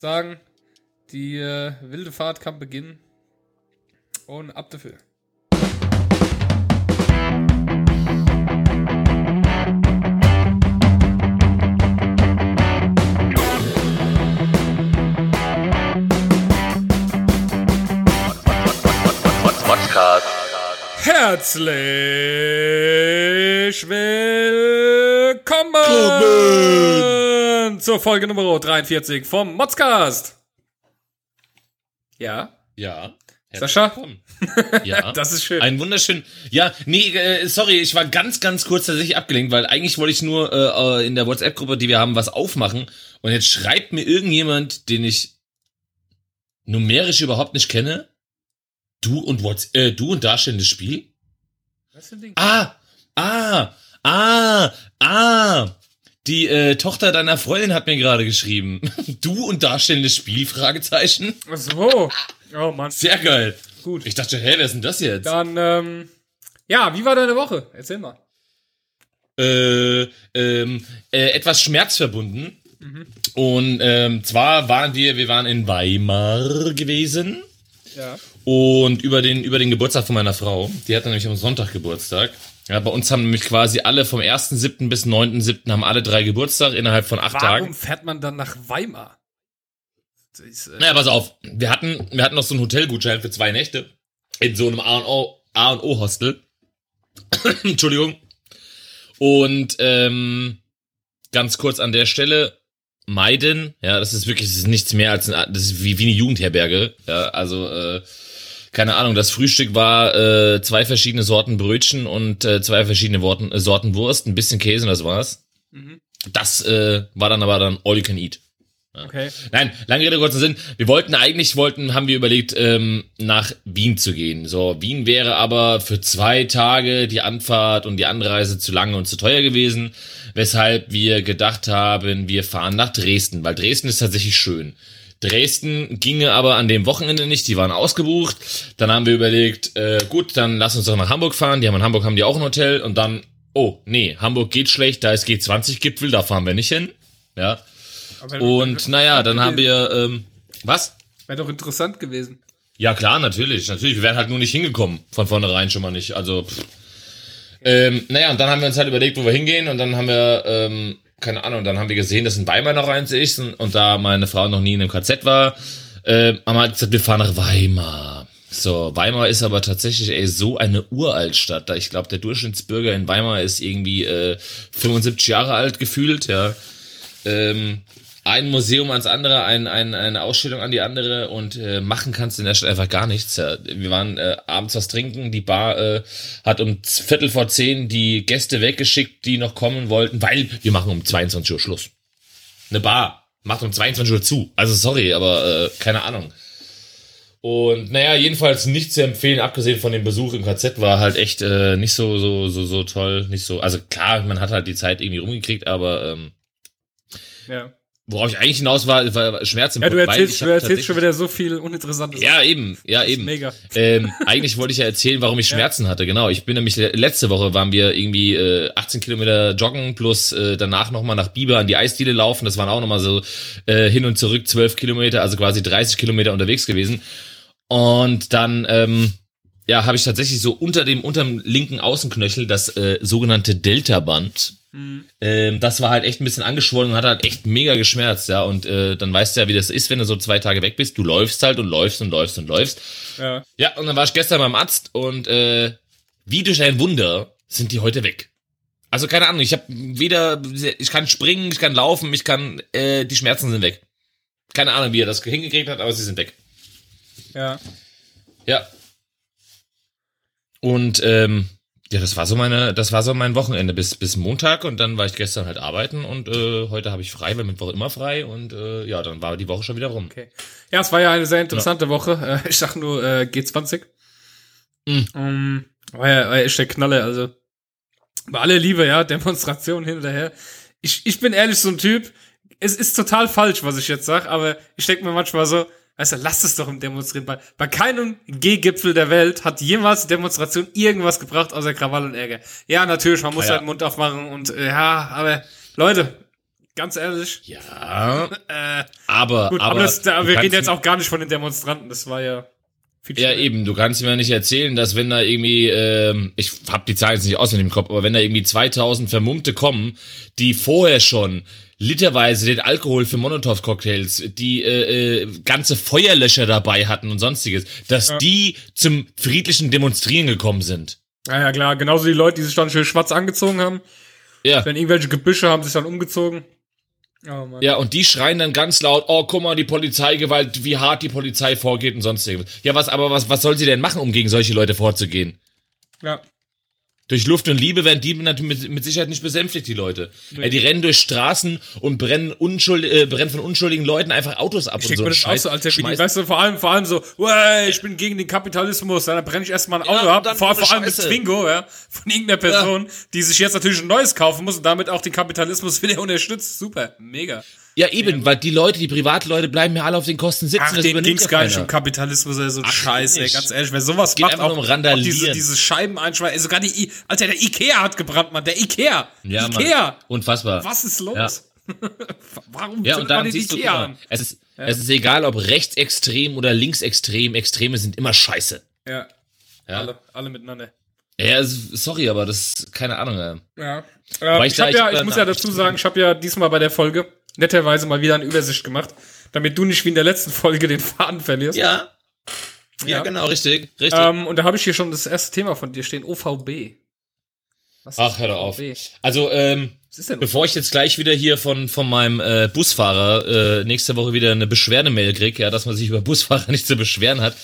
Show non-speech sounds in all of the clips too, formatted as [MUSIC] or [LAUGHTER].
sagen, die äh, wilde Fahrt kann beginnen. Und ab dafür. Herzlich willkommen zur Folge Nummer 43 vom Modscast. Ja, Ja. Sascha? willkommen. Ja. [LAUGHS] das ist schön. Ein wunderschön. Ja, nee, äh, sorry, ich war ganz, ganz kurz tatsächlich abgelenkt, weil eigentlich wollte ich nur äh, in der WhatsApp-Gruppe, die wir haben, was aufmachen. Und jetzt schreibt mir irgendjemand, den ich numerisch überhaupt nicht kenne. Du und What's, äh, du und darstellendes Spiel? Was für ein Ding? Ah, ah, ah, ah. Die äh, Tochter deiner Freundin hat mir gerade geschrieben. [LAUGHS] Du und darstellendes Spiel? Fragezeichen. Ach so. Oh Mann. Sehr geil. Gut. Ich dachte, hä, wer ist denn das jetzt? Dann, ähm, ja, wie war deine Woche? Erzähl mal. äh, ähm, äh, etwas schmerzverbunden. Und ähm, zwar waren wir, wir waren in Weimar gewesen Ja. und über den über den Geburtstag von meiner Frau, die hat nämlich am Sonntag Geburtstag. Ja, bei uns haben nämlich quasi alle vom 1.7. bis 9.7. haben alle drei Geburtstag innerhalb von acht Warum Tagen. fährt man dann nach Weimar? Das ist, äh, Naja, pass auf, wir hatten, wir hatten noch so einen Hotelgutschein für zwei Nächte in so einem A&O A&O Hostel. [COUGHS] Entschuldigung. Und ähm, ganz kurz an der Stelle meiden, ja, das ist wirklich, das ist nichts mehr als ein, das ist wie, wie eine Jugendherberge, ja, also äh, keine Ahnung, das Frühstück war äh, zwei verschiedene Sorten Brötchen und äh, zwei verschiedene Worten, äh, Sorten Wurst, ein bisschen Käse und das war's. Mhm. Das äh, war dann aber dann all you can eat. Okay. Nein, lange Rede, kurzer Sinn. Wir wollten eigentlich, wollten, haben wir überlegt, ähm, nach Wien zu gehen. So, Wien wäre aber für zwei Tage die Anfahrt und die Anreise zu lange und zu teuer gewesen, weshalb wir gedacht haben, wir fahren nach Dresden, weil Dresden ist tatsächlich schön. Dresden ginge aber an dem Wochenende nicht, die waren ausgebucht. Dann haben wir überlegt, äh, gut, dann lass uns doch nach Hamburg fahren. Die haben in Hamburg haben die auch ein Hotel und dann, oh, nee, Hamburg geht schlecht, da ist G20-Gipfel, da fahren wir nicht hin. Ja. Aber Und naja, dann haben wir, ähm, was? Wäre doch interessant gewesen. Ja klar, natürlich, natürlich. Wir wären halt nur nicht hingekommen, von vornherein schon mal nicht. Also, pff. ähm, naja, und dann haben wir uns halt überlegt, wo wir hingehen und dann haben wir, ähm, keine Ahnung, dann haben wir gesehen, dass in Weimar noch eins ist und, und da meine Frau noch nie in einem KZ war, äh, haben wir gesagt, wir fahren nach Weimar. So, Weimar ist aber tatsächlich ey, so eine Uraltstadt. Da ich glaube, der Durchschnittsbürger in Weimar ist irgendwie äh, 75 Jahre alt gefühlt, ja. Ähm, ein Museum ans andere, ein, ein, eine Ausstellung an die andere und äh, machen kannst in der Stadt einfach gar nichts. Wir waren äh, abends was trinken, die Bar äh, hat um Viertel vor zehn die Gäste weggeschickt, die noch kommen wollten, weil wir machen um 22 Uhr Schluss. Eine Bar macht um 22 Uhr zu. Also sorry, aber äh, keine Ahnung. Und naja, jedenfalls nicht zu empfehlen, abgesehen von dem Besuch im KZ, war halt echt äh, nicht so, so, so, so toll, nicht so. Also klar, man hat halt die Zeit irgendwie rumgekriegt, aber ähm, Ja. Worauf ich eigentlich hinaus war, war Schmerz im Ja, du Kopf, erzählst, ich du erzählst schon wieder so viel uninteressantes. Ja, eben, ja, eben. Mega. Ähm, eigentlich wollte ich ja erzählen, warum ich Schmerzen hatte. Genau, ich bin nämlich le- letzte Woche waren wir irgendwie äh, 18 Kilometer joggen plus äh, danach nochmal nach Biber an die Eisdiele laufen. Das waren auch nochmal so äh, hin und zurück 12 Kilometer, also quasi 30 Kilometer unterwegs gewesen. Und dann ähm, ja, habe ich tatsächlich so unter dem unterm linken Außenknöchel das äh, sogenannte Delta-Band. Ähm, das war halt echt ein bisschen angeschwollen und hat halt echt mega geschmerzt, ja. Und äh, dann weißt du ja, wie das ist, wenn du so zwei Tage weg bist. Du läufst halt und läufst und läufst und läufst. Ja. Ja, und dann war ich gestern beim Arzt und äh, wie durch ein Wunder sind die heute weg. Also keine Ahnung, ich habe weder, ich kann springen, ich kann laufen, ich kann, äh, die Schmerzen sind weg. Keine Ahnung, wie er das hingekriegt hat, aber sie sind weg. Ja. Ja. Und ähm, ja, das war so meine, das war so mein Wochenende bis bis Montag und dann war ich gestern halt arbeiten und äh, heute habe ich frei, weil Mittwoch immer frei und äh, ja, dann war die Woche schon wieder rum. Okay. Ja, es war ja eine sehr interessante Woche. Äh, ich sag nur äh, G20. Mhm. Um, war ja, war ja echt der Knalle, also. Bei aller Liebe, ja, [LAUGHS] Demonstrationen hin und her. Ich, ich bin ehrlich so ein Typ, es ist total falsch, was ich jetzt sag, aber ich denke mir manchmal so, weißt du, lass es doch im Demonstrieren. Bei, bei keinem G-Gipfel der Welt hat jemals Demonstration irgendwas gebracht, außer Krawall und Ärger. Ja, natürlich, man muss ja. halt den Mund aufmachen und äh, ja, aber Leute, ganz ehrlich. Ja, [LAUGHS] Äh, aber, gut, aber, aber, das, da, wir reden jetzt auch gar nicht von den Demonstranten. Das war ja Ja, eben, du kannst mir nicht erzählen, dass wenn da irgendwie, ähm, ich hab die Zahlen jetzt nicht auswendig im Kopf, aber wenn da irgendwie 2000 Vermummte kommen, die vorher schon literweise den Alkohol für Molotow-Cocktails, die äh, äh, ganze Feuerlöscher dabei hatten und sonstiges, dass Ja. die zum friedlichen Demonstrieren gekommen sind. Ja, ja, klar. Genauso die Leute, die sich dann schön schwarz angezogen haben. Ja. Wenn irgendwelche Gebüsche haben sich dann umgezogen. Oh. Ja, und die schreien dann ganz laut, oh, guck mal, die Polizeigewalt, wie hart die Polizei vorgeht und sonstiges. Ja, was, aber was, was soll sie denn machen, um gegen solche Leute vorzugehen? ja. Durch Luft und Liebe werden die natürlich mit, mit Sicherheit nicht besänftigt, die Leute. Nee. Die rennen durch Straßen und brennen, unschuld, äh, brennen von unschuldigen Leuten einfach Autos ab Ich und denke so. mir das auch Scheiß- so, wie die, schmeiß- weißt du, vor allem, vor allem so, "Wey, ich bin gegen den Kapitalismus, dann brenne ich erstmal ein Ja, Auto und ab, vor, vor allem mit. Twingo, ja, von irgendeiner Person, die sich jetzt natürlich ein neues kaufen muss und damit auch den Kapitalismus [LAUGHS] wieder unterstützt. Super, mega. Ja, eben, weil die Leute, die Privatleute bleiben ja alle auf den Kosten sitzen. Ach, das den übernimmt ging's ja gar nicht um Kapitalismus, ey, so ein Scheiß, ey, ganz ehrlich, wer sowas Geht macht, auch, um auch diese, diese Scheiben einschweißen, ey, sogar die, I Alter, der Ikea hat gebrannt, Mann, der Ikea, Ja, Mann. Ikea, Unfassbar. was ist los? Ja. [LAUGHS] Warum Ja, und dann siehst du, Ikea an? es ist, es ist egal, ob rechtsextrem oder linksextrem, Extreme sind immer scheiße. Ja, Ja, alle, alle miteinander. ja sorry, aber das, keine Ahnung. ey. Ja. Ähm, ich ich da- ich ja, ich muss ja dazu sagen, ich habe ja diesmal bei der Folge netterweise mal wieder eine Übersicht gemacht, damit du nicht wie in der letzten Folge den Faden verlierst. Ja. Ja, Ja. genau, richtig, richtig. Ähm, und da habe ich hier schon das erste Thema von dir stehen, OVB. Was Ach, hör doch auf. Also, ähm, Bevor ich jetzt gleich wieder hier von, von meinem äh, Busfahrer äh, nächste Woche wieder eine Beschwerdemail krieg, ja, dass man sich über Busfahrer [LAUGHS] nicht zu beschweren hat,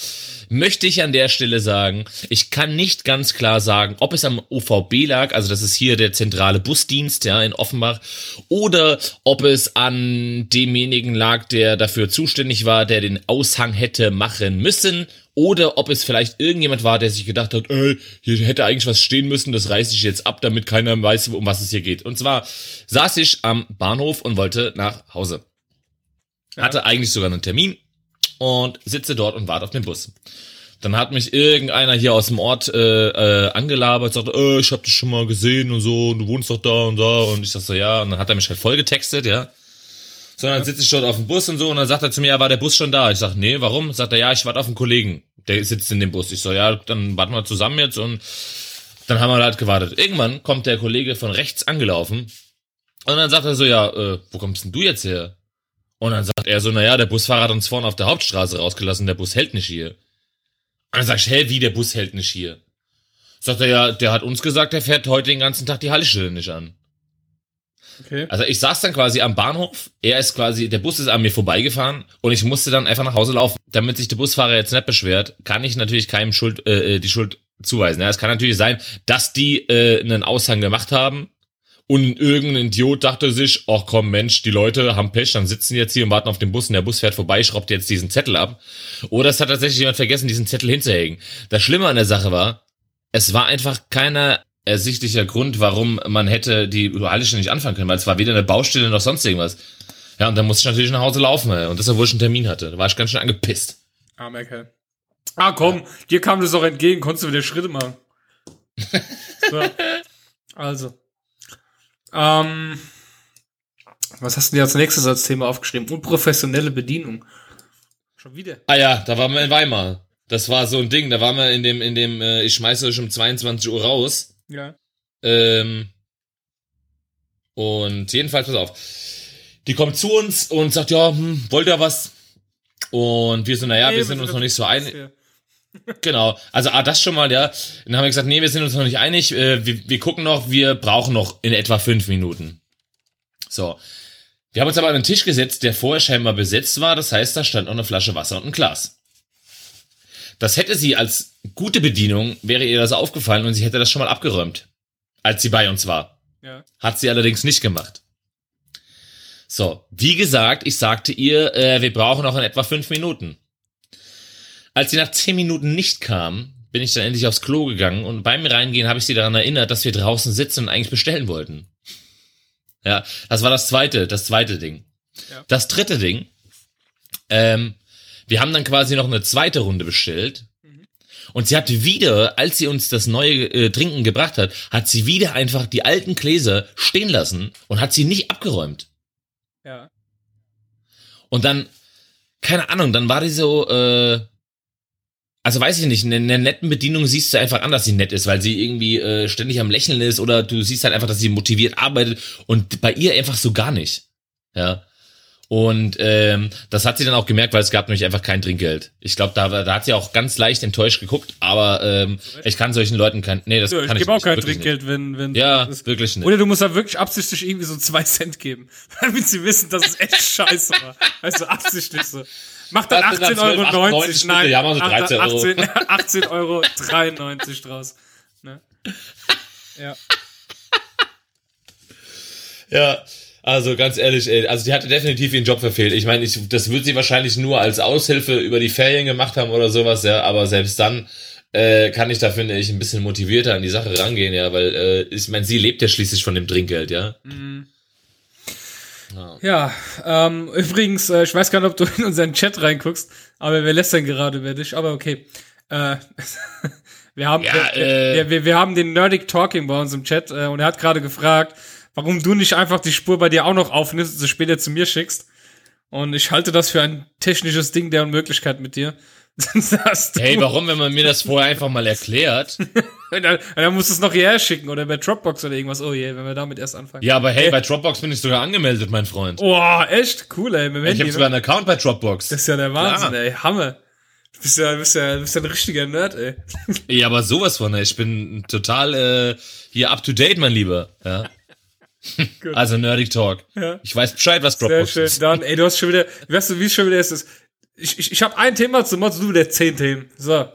möchte ich an der Stelle sagen, ich kann nicht ganz klar sagen, ob es am OVB lag, also das ist hier der zentrale Busdienst, ja, in Offenbach, oder ob es an demjenigen lag, der dafür zuständig war, der den Aushang hätte machen müssen, oder ob es vielleicht irgendjemand war, der sich gedacht hat, ey, hier hätte eigentlich was stehen müssen, das reiße ich jetzt ab, damit keiner weiß, um was es hier geht. Und zwar saß ich am Bahnhof und wollte nach Hause. Hatte eigentlich sogar einen Termin und sitze dort und warte auf den Bus. Dann hat mich irgendeiner hier aus dem Ort äh, äh, angelabert, sagte, äh, ich hab dich schon mal gesehen und so, und du wohnst doch da und da. Und ich sag so, ja, und dann hat er mich halt voll getextet, ja. So, dann sitze ich dort auf dem Bus und so, und dann sagt er zu mir, ja, war der Bus schon da? Ich sag, nee, warum? Sagt er, ja, ich warte auf einen Kollegen, der sitzt in dem Bus. Ich so, ja, dann warten wir zusammen jetzt und dann haben wir halt gewartet. Irgendwann kommt der Kollege von rechts angelaufen und dann sagt er so, ja, äh, wo kommst denn du jetzt her? Und dann sagt er so, naja, der Busfahrer hat uns vorne auf der Hauptstraße rausgelassen, der Bus hält nicht hier. Und dann sag ich, hä, wie, der Bus hält nicht hier? Sagt er, ja, der hat uns gesagt, der fährt heute den ganzen Tag die Haltestelle nicht an. Okay. Also ich saß dann quasi am Bahnhof, er ist quasi, der Bus ist an mir vorbeigefahren und ich musste dann einfach nach Hause laufen. Damit sich der Busfahrer jetzt nicht beschwert, kann ich natürlich keinem Schuld, äh, die Schuld zuweisen. Ja, es kann natürlich sein, dass die äh, einen Aushang gemacht haben und irgendein Idiot dachte sich, ach komm Mensch, die Leute haben Pech, dann sitzen jetzt hier und warten auf den Bus und der Bus fährt vorbei, schraubt jetzt diesen Zettel ab. Oder es hat tatsächlich jemand vergessen, diesen Zettel hinzuhängen. Das Schlimme an der Sache war, es war einfach keiner ersichtlicher Grund, warum man hätte die Haltestelle nicht anfangen können, weil es war weder eine Baustelle noch sonst irgendwas. Ja, und dann musste ich natürlich nach Hause laufen, ey. und das, obwohl ich einen Termin hatte. Da war ich ganz schön angepisst. Armer Kerl. Ah, komm, dir kam das auch entgegen, konntest du wieder Schritte machen. [LAUGHS] so. Also. Ähm, was hast du dir als nächstes als Thema aufgeschrieben? Unprofessionelle Bedienung. Schon wieder. Ah ja, da waren wir in Weimar. Das war so ein Ding, da waren wir in dem, in dem, äh, ich schmeiße euch um 22 Uhr raus. Ja. Ähm, und jedenfalls, pass auf. Die kommt zu uns und sagt, ja, hm, wollt ihr was? Und wir so, naja, wir sind uns noch nicht so einig. Genau. Also ah, das schon mal, ja. Dann haben wir gesagt, nee, wir sind uns noch nicht einig. Äh, wir, wir gucken noch, wir brauchen noch in etwa fünf Minuten. So. Wir haben uns aber an einen Tisch gesetzt, der vorher scheinbar besetzt war. Das heißt, da stand noch eine Flasche Wasser und ein Glas. Das hätte sie als gute Bedienung, wäre ihr das aufgefallen und sie hätte das schon mal abgeräumt, als sie bei uns war. Ja. Hat sie allerdings nicht gemacht. So, wie gesagt, ich sagte ihr, äh, wir brauchen noch in etwa fünf Minuten. Als sie nach zehn Minuten nicht kam, bin ich dann endlich aufs Klo gegangen und beim Reingehen habe ich sie daran erinnert, dass wir draußen sitzen und eigentlich bestellen wollten. Ja, das war das zweite, das zweite Ding. Ja. Das dritte Ding, ähm, wir haben dann quasi noch eine zweite Runde bestellt. Und sie hat wieder, als sie uns das neue äh, Trinken gebracht hat, hat sie wieder einfach die alten Gläser stehen lassen und hat sie nicht abgeräumt. Ja. Und dann, keine Ahnung, dann war die so, äh, also weiß ich nicht, in einer netten Bedienung siehst du einfach an, dass sie nett ist, weil sie irgendwie äh, ständig am Lächeln ist oder du siehst halt einfach, dass sie motiviert arbeitet und bei ihr einfach so gar nicht. Ja. Und ähm, das hat sie dann auch gemerkt, weil es gab nämlich einfach kein Trinkgeld. Ich glaube, da, da hat sie auch ganz leicht enttäuscht geguckt, aber ähm, ich kann solchen Leuten kein. Nee, das Ja, ich kann ich gebe auch nicht, kein Trinkgeld, wenn, wenn. Nicht. Ja, das ist, wirklich nicht. oder du musst da wirklich absichtlich irgendwie so zwei Cent geben, [LAUGHS] damit sie wissen, dass es echt scheiße war. Weißt du, absichtlich so. Mach dann Was sind 18,90 dann 12, Euro, 98 nein? Ja, machen wir 13 Euro. 18, 18 [LAUGHS] Euro 93 draus. Ne? Ja. Ja, also ganz ehrlich, ey, also die hatte definitiv ihren Job verfehlt. Ich meine, ich, das wird sie wahrscheinlich nur als Aushilfe über die Ferien gemacht haben oder sowas, ja, aber selbst dann äh, kann ich da, finde ich, ein bisschen motivierter an die Sache rangehen, ja, weil äh, ich meine, sie lebt ja schließlich von dem Trinkgeld, ja. Ja. Ja, ähm, übrigens, äh, ich weiß gar nicht, ob du in unseren Chat reinguckst, aber wir lästern gerade über dich, aber okay. Äh, [LAUGHS] wir, haben, Ja, wir, äh. wir, wir, haben den Nerdic Talking bei uns im Chat äh, und er hat gerade gefragt, warum du nicht einfach die Spur bei dir auch noch aufnimmst und sie später zu mir schickst. Und ich halte das für ein technisches Ding der Unmöglichkeit mit dir. Hey, warum, wenn man mir das vorher einfach mal erklärt? Und [LAUGHS] dann, dann musst du es noch hierher schicken oder bei Dropbox oder irgendwas. Oh je, wenn wir damit erst anfangen. Ja, aber hey, bei Dropbox bin ich sogar angemeldet, mein Freund. Oh, echt? Cool, ey. Dem Ich habe sogar einen Account bei Dropbox. Das ist ja der Wahnsinn, Klar. ey. Hammer. Du bist ja, bist ja, bist ja ein richtiger Nerd, ey. [LAUGHS] Ja, aber sowas von, ey. Ich bin total äh, hier up to date, mein Lieber. Ja. [LAUGHS] Also Nerdic Talk. Ja. Ich weiß Bescheid, was Sehr Dropbox schön. ist. Dann, ey, du hast schon wieder, weißt du, wie es schon wieder ist? Ich, ich, ich habe ein Thema zum Mods, du wieder zehn Themen. So.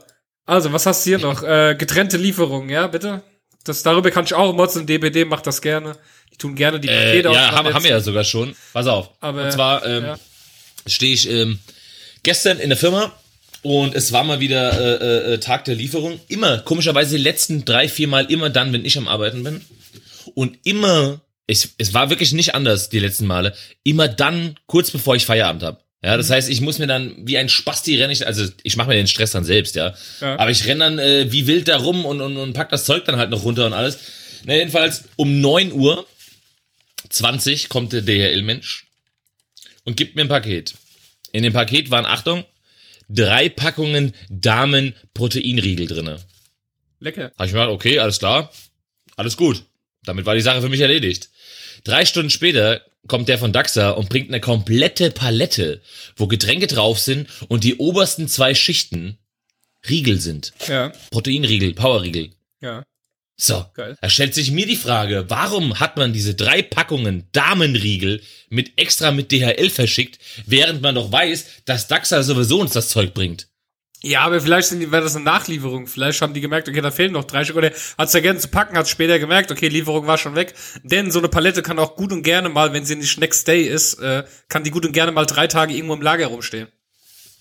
Also, was hast du hier noch? Äh, getrennte Lieferungen, ja, bitte? Das, darüber kann ich auch Mods und DBD macht das gerne. Die tun gerne die Äh, Pakete ja, haben, haben wir ja sogar schon. Pass auf. Aber, und zwar ähm, ja. stehe ich ähm, gestern in der Firma und es war mal wieder äh, äh, Tag der Lieferung. Immer, komischerweise die letzten drei, vier Mal immer dann, wenn ich am Arbeiten bin. Und immer, ich, es war wirklich nicht anders die letzten Male, immer dann, kurz bevor ich Feierabend habe. Ja, das heißt, ich muss mir dann wie ein Spasti renne ich, also ich mache mir den Stress dann selbst, ja. Ja. Aber ich renne dann äh, wie wild da rum und, und, und pack das Zeug dann halt noch runter und alles. Na, jedenfalls um 9 Uhr 20 kommt der DHL-Mensch und gibt mir ein Paket. In dem Paket waren, Achtung, drei Packungen Damen-Proteinriegel drinne. Lecker. Habe ich mir gedacht, okay, alles klar, alles gut. Damit war die Sache für mich erledigt. Drei Stunden später kommt der von Daxa und bringt eine komplette Palette, wo Getränke drauf sind und die obersten zwei Schichten Riegel sind. Ja, Proteinriegel, Powerriegel. ja. So, Geil. da stellt sich mir die Frage, warum hat man diese drei Packungen Damenriegel mit extra mit DHL verschickt, während man doch weiß, dass Daxa sowieso uns das Zeug bringt? Ja, aber vielleicht sind die, wäre das eine Nachlieferung. Vielleicht haben die gemerkt, okay, da fehlen noch drei Stück. Oder hat's ja gerne zu packen, hat's später gemerkt, okay, Lieferung war schon weg. Denn so eine Palette kann auch gut und gerne mal, wenn sie nicht Next Day ist, äh, kann die gut und gerne mal drei Tage irgendwo im Lager rumstehen.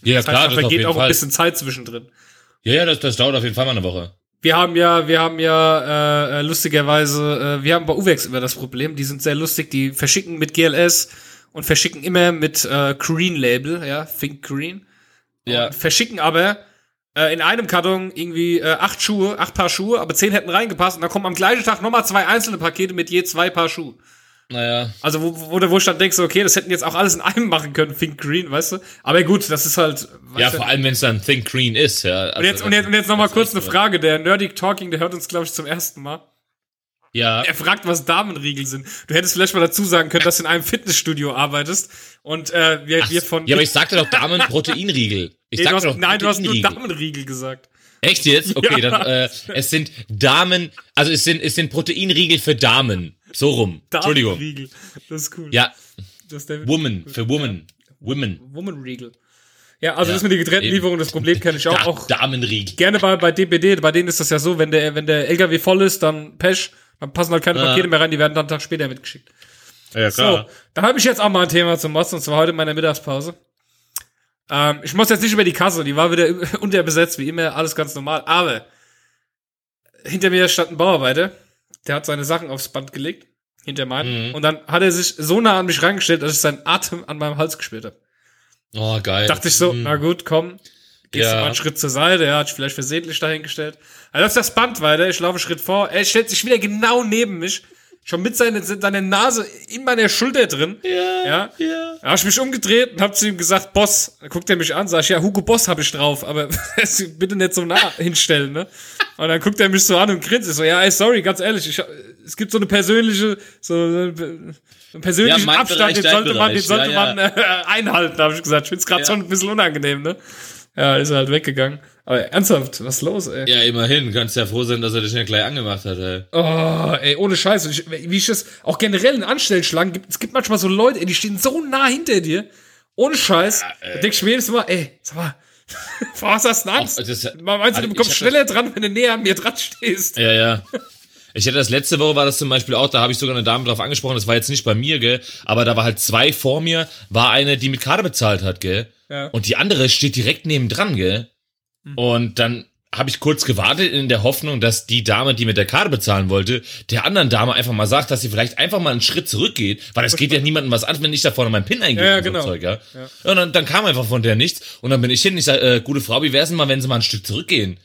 Ja, Das heißt, da vergeht auch ein bisschen Zeit zwischendrin. Ja, ja, das, das dauert auf jeden Fall mal eine Woche. Wir haben ja, wir haben ja äh, äh, lustigerweise, äh, wir haben bei Uwex immer das Problem, die sind sehr lustig, die verschicken mit GLS und verschicken immer mit äh, Green Label, ja, Think Green. Ja. Verschicken aber äh, in einem Karton irgendwie äh, acht Schuhe, acht Paar Schuhe, aber zehn hätten reingepasst und dann kommen am gleichen Tag nochmal zwei einzelne Pakete mit je zwei Paar Schuhe. Naja. Also wo, wo, wo ich dann denkst, okay, das hätten jetzt auch alles in einem machen können, Think Green, weißt du? Aber gut, das ist halt. Ja, vor allem, wenn es dann Think Green ist, ja. Also und jetzt, und jetzt, und jetzt nochmal kurz eine Frage. Der Nerdic Talking, der hört uns, glaube ich, zum ersten Mal. Ja, Er fragt, was Damenriegel sind. Du hättest vielleicht mal dazu sagen können, dass du in einem Fitnessstudio arbeitest und äh, wir, wir von. ja, aber ich sagte doch Damen-Proteinriegel. Ich Nee, du sagte hast, doch nein, du hast nur. Damenriegel gesagt. Echt jetzt? [LAUGHS] Okay, Ja. dann, äh, es sind Damen, also es sind, es sind Proteinriegel für Damen. So rum. Entschuldigung. Damenriegel. Das ist cool. Ja, Das ist der Woman, für Woman. Women. Woman Riegel. Ja, also Ja, das mit den getrennten eben. Lieferungen, das Problem kenne ich auch. Da, auch Damenriegel. gerne bei, bei DPD, bei denen ist das ja so, wenn der, wenn der LKW voll ist, dann Pech, dann passen halt keine Ja. Pakete mehr rein, die werden dann einen Tag später mitgeschickt. Ja, So, da habe ich jetzt auch mal ein Thema zum Mods, und zwar heute in meiner Mittagspause. Ähm, ich muss jetzt nicht über die Kasse, die war wieder [LAUGHS] unterbesetzt, wie immer, alles ganz normal, aber hinter mir stand ein Bauarbeiter, der hat seine Sachen aufs Band gelegt, hinter meinen, Mhm. und dann hat er sich so nah an mich rangestellt, dass ich seinen Atem an meinem Hals gespürt habe. Oh, geil. Dachte ich so, Hm. na gut, komm, gehst Ja. du mal einen Schritt zur Seite, er hat sich vielleicht versehentlich dahingestellt. Er läuft das Band weiter, ich laufe einen Schritt vor, er stellt sich wieder genau neben mich, schon mit seiner, seiner Nase in meiner Schulter drin. Ja, Ja. ja. Da hab ich mich umgedreht und hab zu ihm gesagt, Boss. Dann guckt er mich an, sag ich, ja, Hugo Boss hab ich drauf, aber [LAUGHS] bitte nicht so nah hinstellen, ne? Und dann guckt er mich so an und grinst. Ich so, ja, ey, sorry, ganz ehrlich, ich, es gibt so eine persönliche, so einen persönlichen Ja, Abstand, den sollte man, den sollte Ja, man äh, einhalten, habe ich gesagt. Ich find's gerade schon ein bisschen unangenehm, ne? Ja, ist er halt weggegangen. Aber ernsthaft, was ist los, ey? Ja, immerhin. Kannst ja froh sein, dass er dich nicht gleich angemacht hat, ey. Oh, ey, ohne Scheiß. Ich, wie ich das auch generell in Anstellschlangen gibt, es gibt manchmal so Leute, ey, die stehen so nah hinter dir. Ohne Scheiß. da denk ich mir jedes Mal, ey, sag mal, [LAUGHS] vor was hast du Angst? Ach, das- Man meinst du, du kommst schneller dran, wenn du näher an mir dran stehst. Ja, ja. Ich hatte das letzte Woche war das zum Beispiel auch, da habe ich sogar eine Dame drauf angesprochen, das war jetzt nicht bei mir, gell, aber da war halt zwei vor mir, war eine, die mit Karte bezahlt hat, gell. Ja. Und die andere steht direkt nebendran, gell. Und dann habe ich kurz gewartet in der Hoffnung, dass die Dame, die mit der Karte bezahlen wollte, der anderen Dame einfach mal sagt, dass sie vielleicht einfach mal einen Schritt zurückgeht, weil das geht ja niemandem was an, wenn ich da vorne meinen PIN eingebe Ja, ja, und genau. so Zeug, ja. Und dann, dann kam einfach von der nichts und dann bin ich hin, ich sag, äh, gute Frau, wie wär's denn mal, wenn sie mal ein Stück zurückgehen?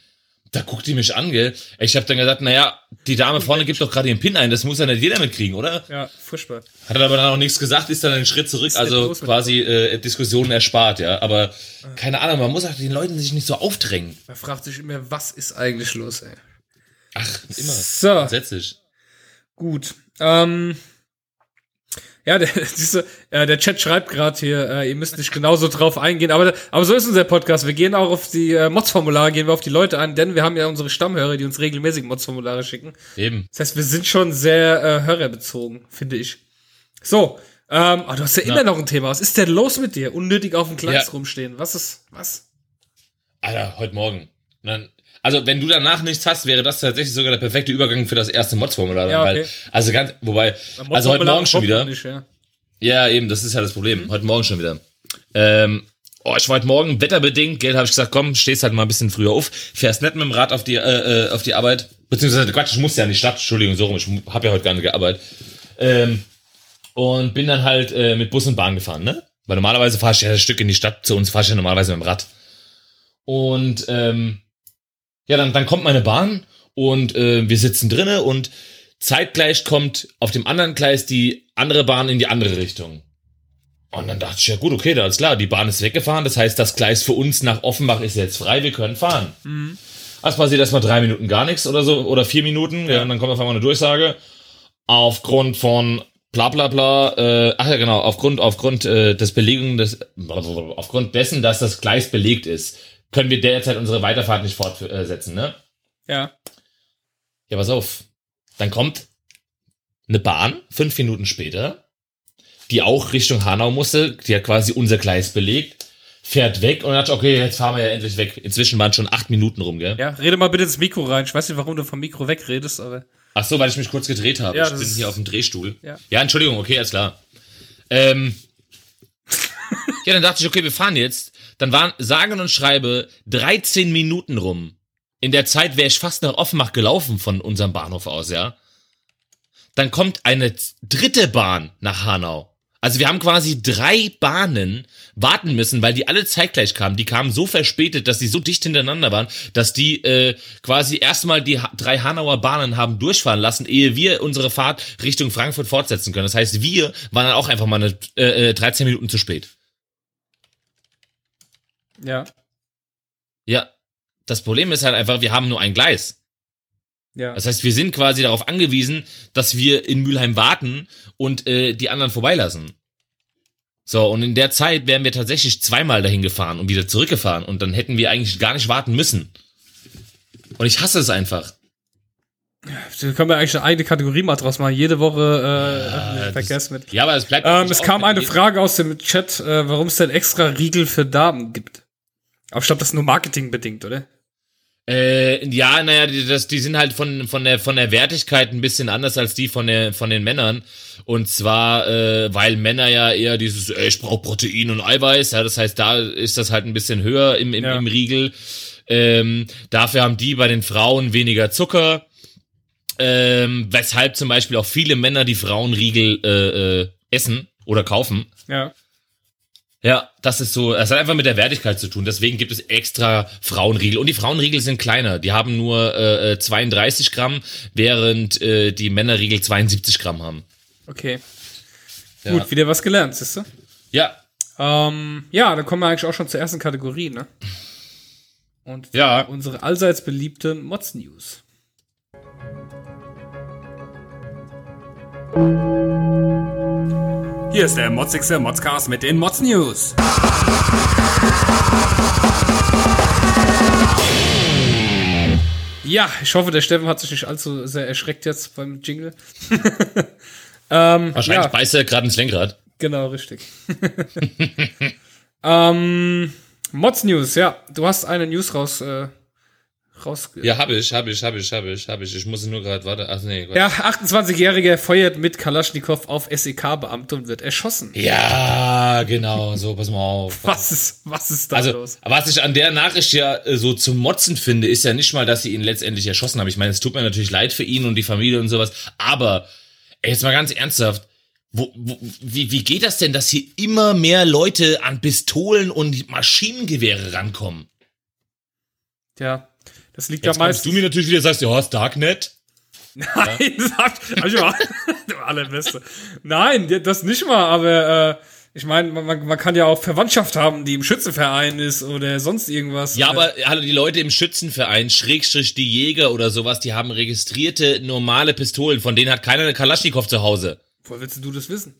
Da guckt die mich an, gell? Ich habe dann gesagt, naja, die Dame vorne gibt doch gerade ihren PIN ein, das muss ja nicht jeder mitkriegen, oder? Ja, furchtbar. Hat er aber dann auch nichts gesagt, ist dann einen Schritt zurück, also quasi äh, Diskussionen erspart, ja. Aber keine Ahnung, man muss auch den Leuten sich nicht so aufdrängen. Man fragt sich immer, was ist eigentlich los, ey? Ach, immer. So, Grundsätzlich. gut. Ähm, ja, der, [LAUGHS] diese, äh, der Chat schreibt gerade hier, äh, ihr müsst nicht genauso drauf eingehen, aber, aber so ist unser Podcast. Wir gehen auch auf die äh, Mods-Formulare, gehen wir auf die Leute an, denn wir haben ja unsere Stammhörer, die uns regelmäßig Mods-Formulare schicken. Eben. Das heißt, wir sind schon sehr äh, hörerbezogen, finde ich. So, ähm, ah, du hast ja immer noch ein Thema. Was ist denn los mit dir? Unnötig auf dem Gleis Ja. rumstehen. Was ist, was? Alter, heute Morgen. Und Dann, also wenn du danach nichts hast, wäre das tatsächlich sogar der perfekte Übergang für das erste Mods-Formular. Ja, weil, okay. also ganz, wobei, also heute Morgen schon wieder. Nicht, ja. Ja, eben, das ist ja das Problem. Heute Morgen schon wieder. Ähm, oh, ich war heute Morgen wetterbedingt, Geld habe ich gesagt, komm, stehst halt mal ein bisschen früher auf, fährst nicht mit dem Rad auf die, äh, äh, auf die Arbeit. Beziehungsweise, Quatsch, ich muss ja in die Stadt, Entschuldigung, so rum, ich habe ja heute gar nicht gearbeitet. Ähm, und bin dann halt äh, mit Bus und Bahn gefahren, ne? Weil normalerweise fahre ich ja ein Stück in die Stadt, zu uns fahre ich ja normalerweise mit dem Rad. Und ähm, ja, dann, dann kommt meine Bahn und äh, wir sitzen drinne und zeitgleich kommt auf dem anderen Gleis die andere Bahn in die andere Richtung. Und dann dachte ich, ja gut, okay, da ist klar, die Bahn ist weggefahren, das heißt, das Gleis für uns nach Offenbach ist jetzt frei, wir können fahren. Das passiert erstmal drei Minuten gar nichts oder so, oder vier Minuten, ja. und dann kommt auf einmal eine Durchsage. Aufgrund von bla bla bla, äh, ach ja genau, aufgrund, aufgrund äh, des Belegung des, aufgrund dessen, dass das Gleis belegt ist, können wir derzeit unsere Weiterfahrt nicht fortsetzen, ne? Ja. Ja, pass auf. Dann kommt eine Bahn, fünf Minuten später, die auch Richtung Hanau musste, die hat quasi unser Gleis belegt, fährt weg und ich, okay, jetzt fahren wir ja endlich weg. Inzwischen waren schon acht Minuten rum, gell? Ja, rede mal bitte ins Mikro rein. Ich weiß nicht, warum du vom Mikro wegredest, aber. Ach so, weil ich mich kurz gedreht habe. Ja, ich bin hier auf dem Drehstuhl. Ja. ja, Entschuldigung, okay, alles klar. Ähm, [LAUGHS] ja, dann dachte ich, okay, wir fahren jetzt. Dann waren sagen und schreibe 13 Minuten rum. In der Zeit wäre ich fast nach Offenbach gelaufen von unserem Bahnhof aus, ja. Dann kommt eine dritte Bahn nach Hanau. Also wir haben quasi drei Bahnen warten müssen, weil die alle zeitgleich kamen. Die kamen so verspätet, dass die so dicht hintereinander waren, dass die äh, quasi erstmal die ha drei Hanauer Bahnen haben durchfahren lassen, ehe wir unsere Fahrt Richtung Frankfurt fortsetzen können. Das heißt, wir waren dann auch einfach mal eine, äh, äh, 13 Minuten zu spät. Ja. Ja, das Problem ist halt einfach, wir haben nur ein Gleis. Ja. Das heißt, wir sind quasi darauf angewiesen, dass wir in Mülheim warten und äh, die anderen vorbeilassen. So, und in der Zeit wären wir tatsächlich zweimal dahin gefahren und wieder zurückgefahren und dann hätten wir eigentlich gar nicht warten müssen. Und ich hasse es einfach. Da können wir eigentlich eine eigene Kategorie mal draus machen. Jede Woche äh, das- vergessen mit. Ja, aber es bleibt. Ähm, es kam eine Frage aus dem Chat, äh, warum es denn extra Riegel für Damen gibt. Aber ich glaube, das ist nur marketingbedingt, oder? Äh, ja, naja, die, das, die sind halt von, von, der, von der Wertigkeit ein bisschen anders als die von, der, von den Männern. Und zwar, äh, weil Männer ja eher dieses, äh, ich brauche Protein und Eiweiß, ja, das heißt, da ist das halt ein bisschen höher im, im, Ja. im Riegel. Ähm, dafür haben die bei den Frauen weniger Zucker. Ähm, weshalb zum Beispiel auch viele Männer die Frauenriegel äh, äh, essen oder kaufen. Ja. Ja, das ist so, es hat einfach mit der Wertigkeit zu tun. Deswegen gibt es extra Frauenriegel. Und die Frauenriegel sind kleiner. Die haben nur äh, 32 Gramm, während äh, die Männerriegel 72 Gramm haben. Okay. Ja. Gut, wieder was gelernt, siehst du? Ja, Ähm, ja, dann kommen wir eigentlich auch schon zur ersten Kategorie, ne? Und Ja. unsere allseits beliebte Mods News. Hier ist der Motzigste Modscast mit den Mods News. Ja, ich hoffe, der Steffen hat sich nicht allzu sehr erschreckt jetzt beim Jingle. [LAUGHS] ähm, wahrscheinlich ja, beißt er gerade ins Lenkrad. genau, richtig. [LAUGHS] ähm, Mods News, ja. Du hast eine News raus, äh, raus. Ja, hab ich, hab ich, hab ich, hab ich, hab ich. Ich muss nur gerade, warte, ach nee. Ja, 28-Jähriger feuert mit Kalaschnikow auf SEK-Beamte und wird erschossen. Ja, genau, so, pass mal auf. [LAUGHS] Was ist, was ist da Also, los? was ich an der Nachricht ja äh, so zum Motzen finde, ist ja nicht mal, dass sie ihn letztendlich erschossen haben. Ich meine, es tut mir natürlich leid für ihn und die Familie und sowas, aber ey, jetzt mal ganz ernsthaft, wo, wo, wie, wie geht das denn, dass hier immer mehr Leute an Pistolen und Maschinengewehre rankommen? Ja, das liegt Jetzt ja meistens. du mir natürlich wieder sagst, ja, hast Darknet? [LAUGHS] Nein, sagt, also, [LAUGHS] allerbeste. Nein, das nicht mal, aber äh, ich meine, man, man kann ja auch Verwandtschaft haben, die im Schützenverein ist oder sonst irgendwas. Ja, Äh, aber hallo, die Leute im Schützenverein, Schrägstrich die Jäger oder sowas, die haben registrierte normale Pistolen, von denen hat keiner eine Kalaschnikow zu Hause. Woher willst du das wissen?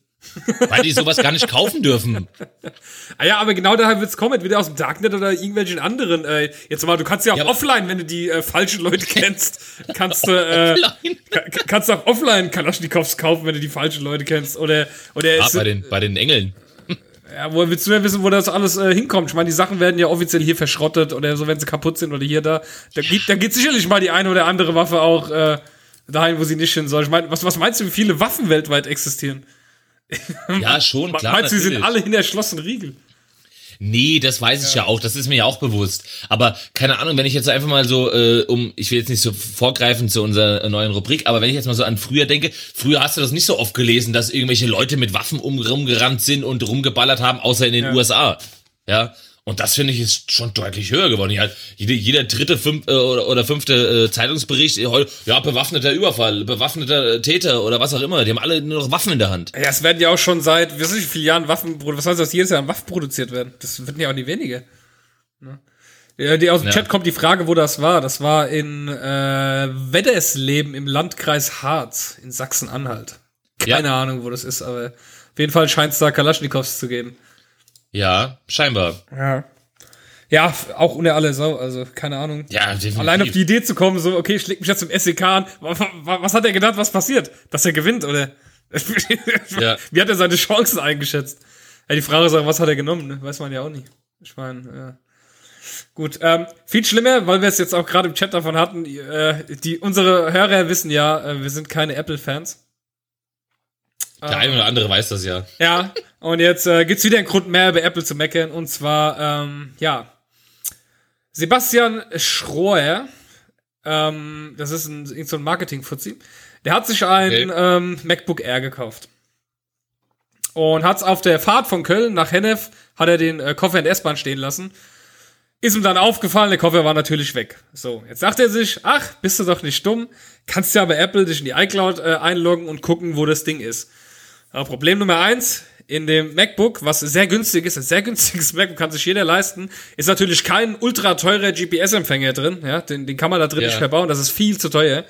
Weil die sowas gar nicht kaufen dürfen. Ah ja, aber genau daher wird's kommen, entweder aus dem Darknet oder irgendwelchen anderen. Äh, jetzt mal, du kannst ja auch Ja, offline, wenn du die äh, falschen Leute [LAUGHS] kennst, kannst du äh, kannst auch offline Kalaschnikows kaufen, wenn du die falschen Leute kennst. Oder oder Ah, bei den, bei den Engeln. ja, woher willst du denn wissen, wo das alles äh, hinkommt? Ich meine, die Sachen werden ja offiziell hier verschrottet oder so, wenn sie kaputt sind oder hier da. Da geht, da geht sicherlich mal die eine oder andere Waffe auch äh, dahin, wo sie nicht hin soll. Ich meine, was, was meinst du, wie viele Waffen weltweit existieren? [LAUGHS] Ja, schon, klar. meinst du, sie sind alle hinter schlossenen Riegeln? Nee, das weiß ich ja. auch, das ist mir ja auch bewusst. Aber keine Ahnung, wenn ich jetzt einfach mal so, äh, um, ich will jetzt nicht so vorgreifen zu unserer neuen Rubrik, aber wenn ich jetzt mal so an früher denke, früher hast du das nicht so oft gelesen, dass irgendwelche Leute mit Waffen um, rumgerannt sind und rumgeballert haben, außer in den Ja. USA. Ja. Und das finde ich ist schon deutlich höher geworden. Ja, jeder, jeder dritte fünf, äh, oder, oder fünfte äh, Zeitungsbericht, ja, bewaffneter Überfall, bewaffneter Täter oder was auch immer, die haben alle nur noch Waffen in der Hand. Ja, es werden ja auch schon seit, ich, wie viele Jahren Waffen, was heißt das, jedes Jahr Waffen produziert werden. Das werden ja auch nie wenige. Ne? Ja, die, aus dem Ja. Chat kommt die Frage, wo das war. Das war in äh, Weddersleben im Landkreis Harz in Sachsen-Anhalt. Keine Ja. Ahnung, wo das ist, aber auf jeden Fall scheint es da Kalaschnikows zu geben. Ja, scheinbar. Ja. Ja, auch unter aller Sau, also keine Ahnung. Ja, definitiv. Allein auf die Idee zu kommen, so, okay, ich leg mich jetzt im SEK an. Wa- wa- wa- Was hat er gedacht, was passiert? Dass er gewinnt, oder? [LAUGHS] Ja. Wie hat er seine Chancen eingeschätzt? Ja, die Frage ist auch, was hat er genommen, ne? Weiß man ja auch nicht. Ich meine, ja. Gut, ähm, viel schlimmer, weil wir es jetzt auch gerade im Chat davon hatten, äh, die, unsere Hörer wissen ja, äh, wir sind keine Apple-Fans. Der eine oder andere weiß das ja. Ja, und jetzt äh, gibt's wieder einen Grund mehr über Apple zu meckern. Und zwar, ähm, ja, Sebastian Schroer, ähm, das ist ein, so ein Marketing-Fuzzi, der hat sich ein Okay. ähm, MacBook Air gekauft. Und hat's auf der Fahrt von Köln nach Hennef, hat er den äh, Koffer in der S-Bahn stehen lassen. Ist ihm dann aufgefallen, der Koffer war natürlich weg. So, jetzt sagt er sich, ach, bist du doch nicht dumm, kannst ja bei Apple dich in die iCloud äh, einloggen und gucken, wo das Ding ist. Aber Problem Nummer eins, in dem MacBook, was sehr günstig ist, ein sehr [LAUGHS] günstiges MacBook kann sich jeder leisten, ist natürlich kein ultra teurer GPS-Empfänger drin, ja, den, den kann man da drin Ja. nicht verbauen, das ist viel zu teuer.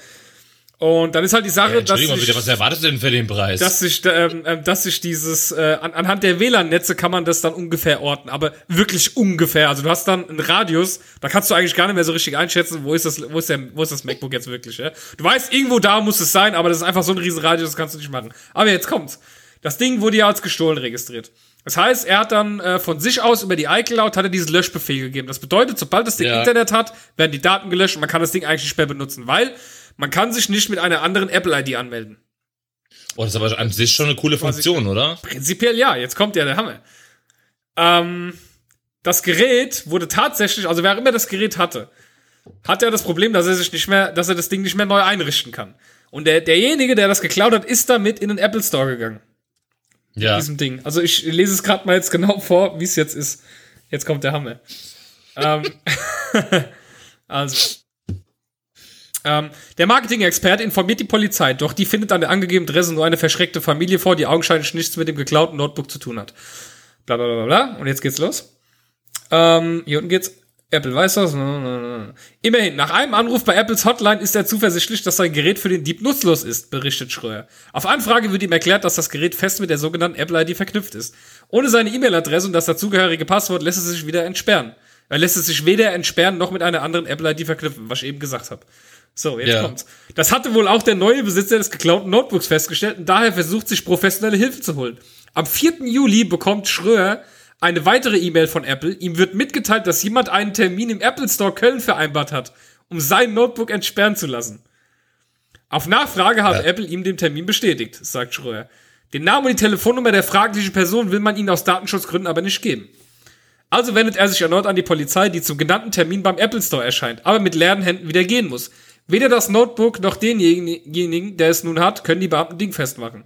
Und dann ist halt die Sache, dass Entschuldigung mal sich, bitte, was erwartest du denn für den Preis? dass sich, ähm, ähm, dass sich dieses, äh, an, anhand der WLAN-Netze kann man das dann ungefähr orten, aber wirklich ungefähr. Also du hast dann einen Radius, da kannst du eigentlich gar nicht mehr so richtig einschätzen, wo ist das, wo ist der, wo ist das MacBook jetzt wirklich, ja. Du weißt, irgendwo da muss es sein, aber das ist einfach so ein riesen Radius, das kannst du nicht machen. Aber jetzt kommt's. Das Ding wurde ja als gestohlen registriert. Das heißt, er hat dann äh, von sich aus über die iCloud hat er diesen Löschbefehl gegeben. Das bedeutet, sobald das Ding Ja. Internet hat, werden die Daten gelöscht und man kann das Ding eigentlich nicht mehr benutzen, weil man kann sich nicht mit einer anderen Apple-ID anmelden. oh, das ist aber an sich schon eine coole Funktion, oder? Prinzipiell ja, jetzt kommt ja der Hammer. Ähm, das Gerät wurde tatsächlich, also wer immer das Gerät hatte, hat ja das Problem, dass er sich nicht mehr, dass er das Ding nicht mehr neu einrichten kann. Und der, derjenige, der das geklaut hat, ist damit in den Apple Store gegangen. Ja. diesem Ding. Also ich lese es gerade mal jetzt genau vor, wie es jetzt ist. Jetzt kommt der Hammer. ähm, [LAUGHS] also. Ähm, der Marketing-Experte informiert die Polizei, doch die findet an der angegebenen Adresse nur eine verschreckte Familie vor, die augenscheinlich nichts mit dem geklauten Notebook zu tun hat. Bla bla bla bla. Und jetzt geht's los. Ähm, hier unten geht's. Apple weiß das. Immerhin, nach einem Anruf bei Apples Hotline ist er zuversichtlich, dass sein Gerät für den Dieb nutzlos ist, berichtet Schröer. Auf Anfrage wird ihm erklärt, dass das Gerät fest mit der sogenannten Apple-ID verknüpft ist. Ohne seine E-Mail-Adresse und das dazugehörige Passwort lässt es sich wieder entsperren. Er lässt es sich weder entsperren noch mit einer anderen Apple-ID verknüpfen, was ich eben gesagt habe. So, jetzt Ja. kommt's. Das hatte wohl auch der neue Besitzer des geklauten Notebooks festgestellt und daher versucht sich professionelle Hilfe zu holen. Am 4. Juli bekommt Schröer eine weitere E-Mail von Apple. Ihm wird mitgeteilt, dass jemand einen Termin im Apple Store Köln vereinbart hat, um sein Notebook entsperren zu lassen. Auf Nachfrage habe Ja. Apple ihm den Termin bestätigt, sagt Schröer. Den Namen und die Telefonnummer der fraglichen Person will man ihnen aus Datenschutzgründen aber nicht geben. Also wendet er sich erneut an die Polizei, die zum genannten Termin beim Apple Store erscheint, aber mit leeren Händen wieder gehen muss. Weder das Notebook noch denjenigen, der es nun hat, können die Beamten dingfest machen.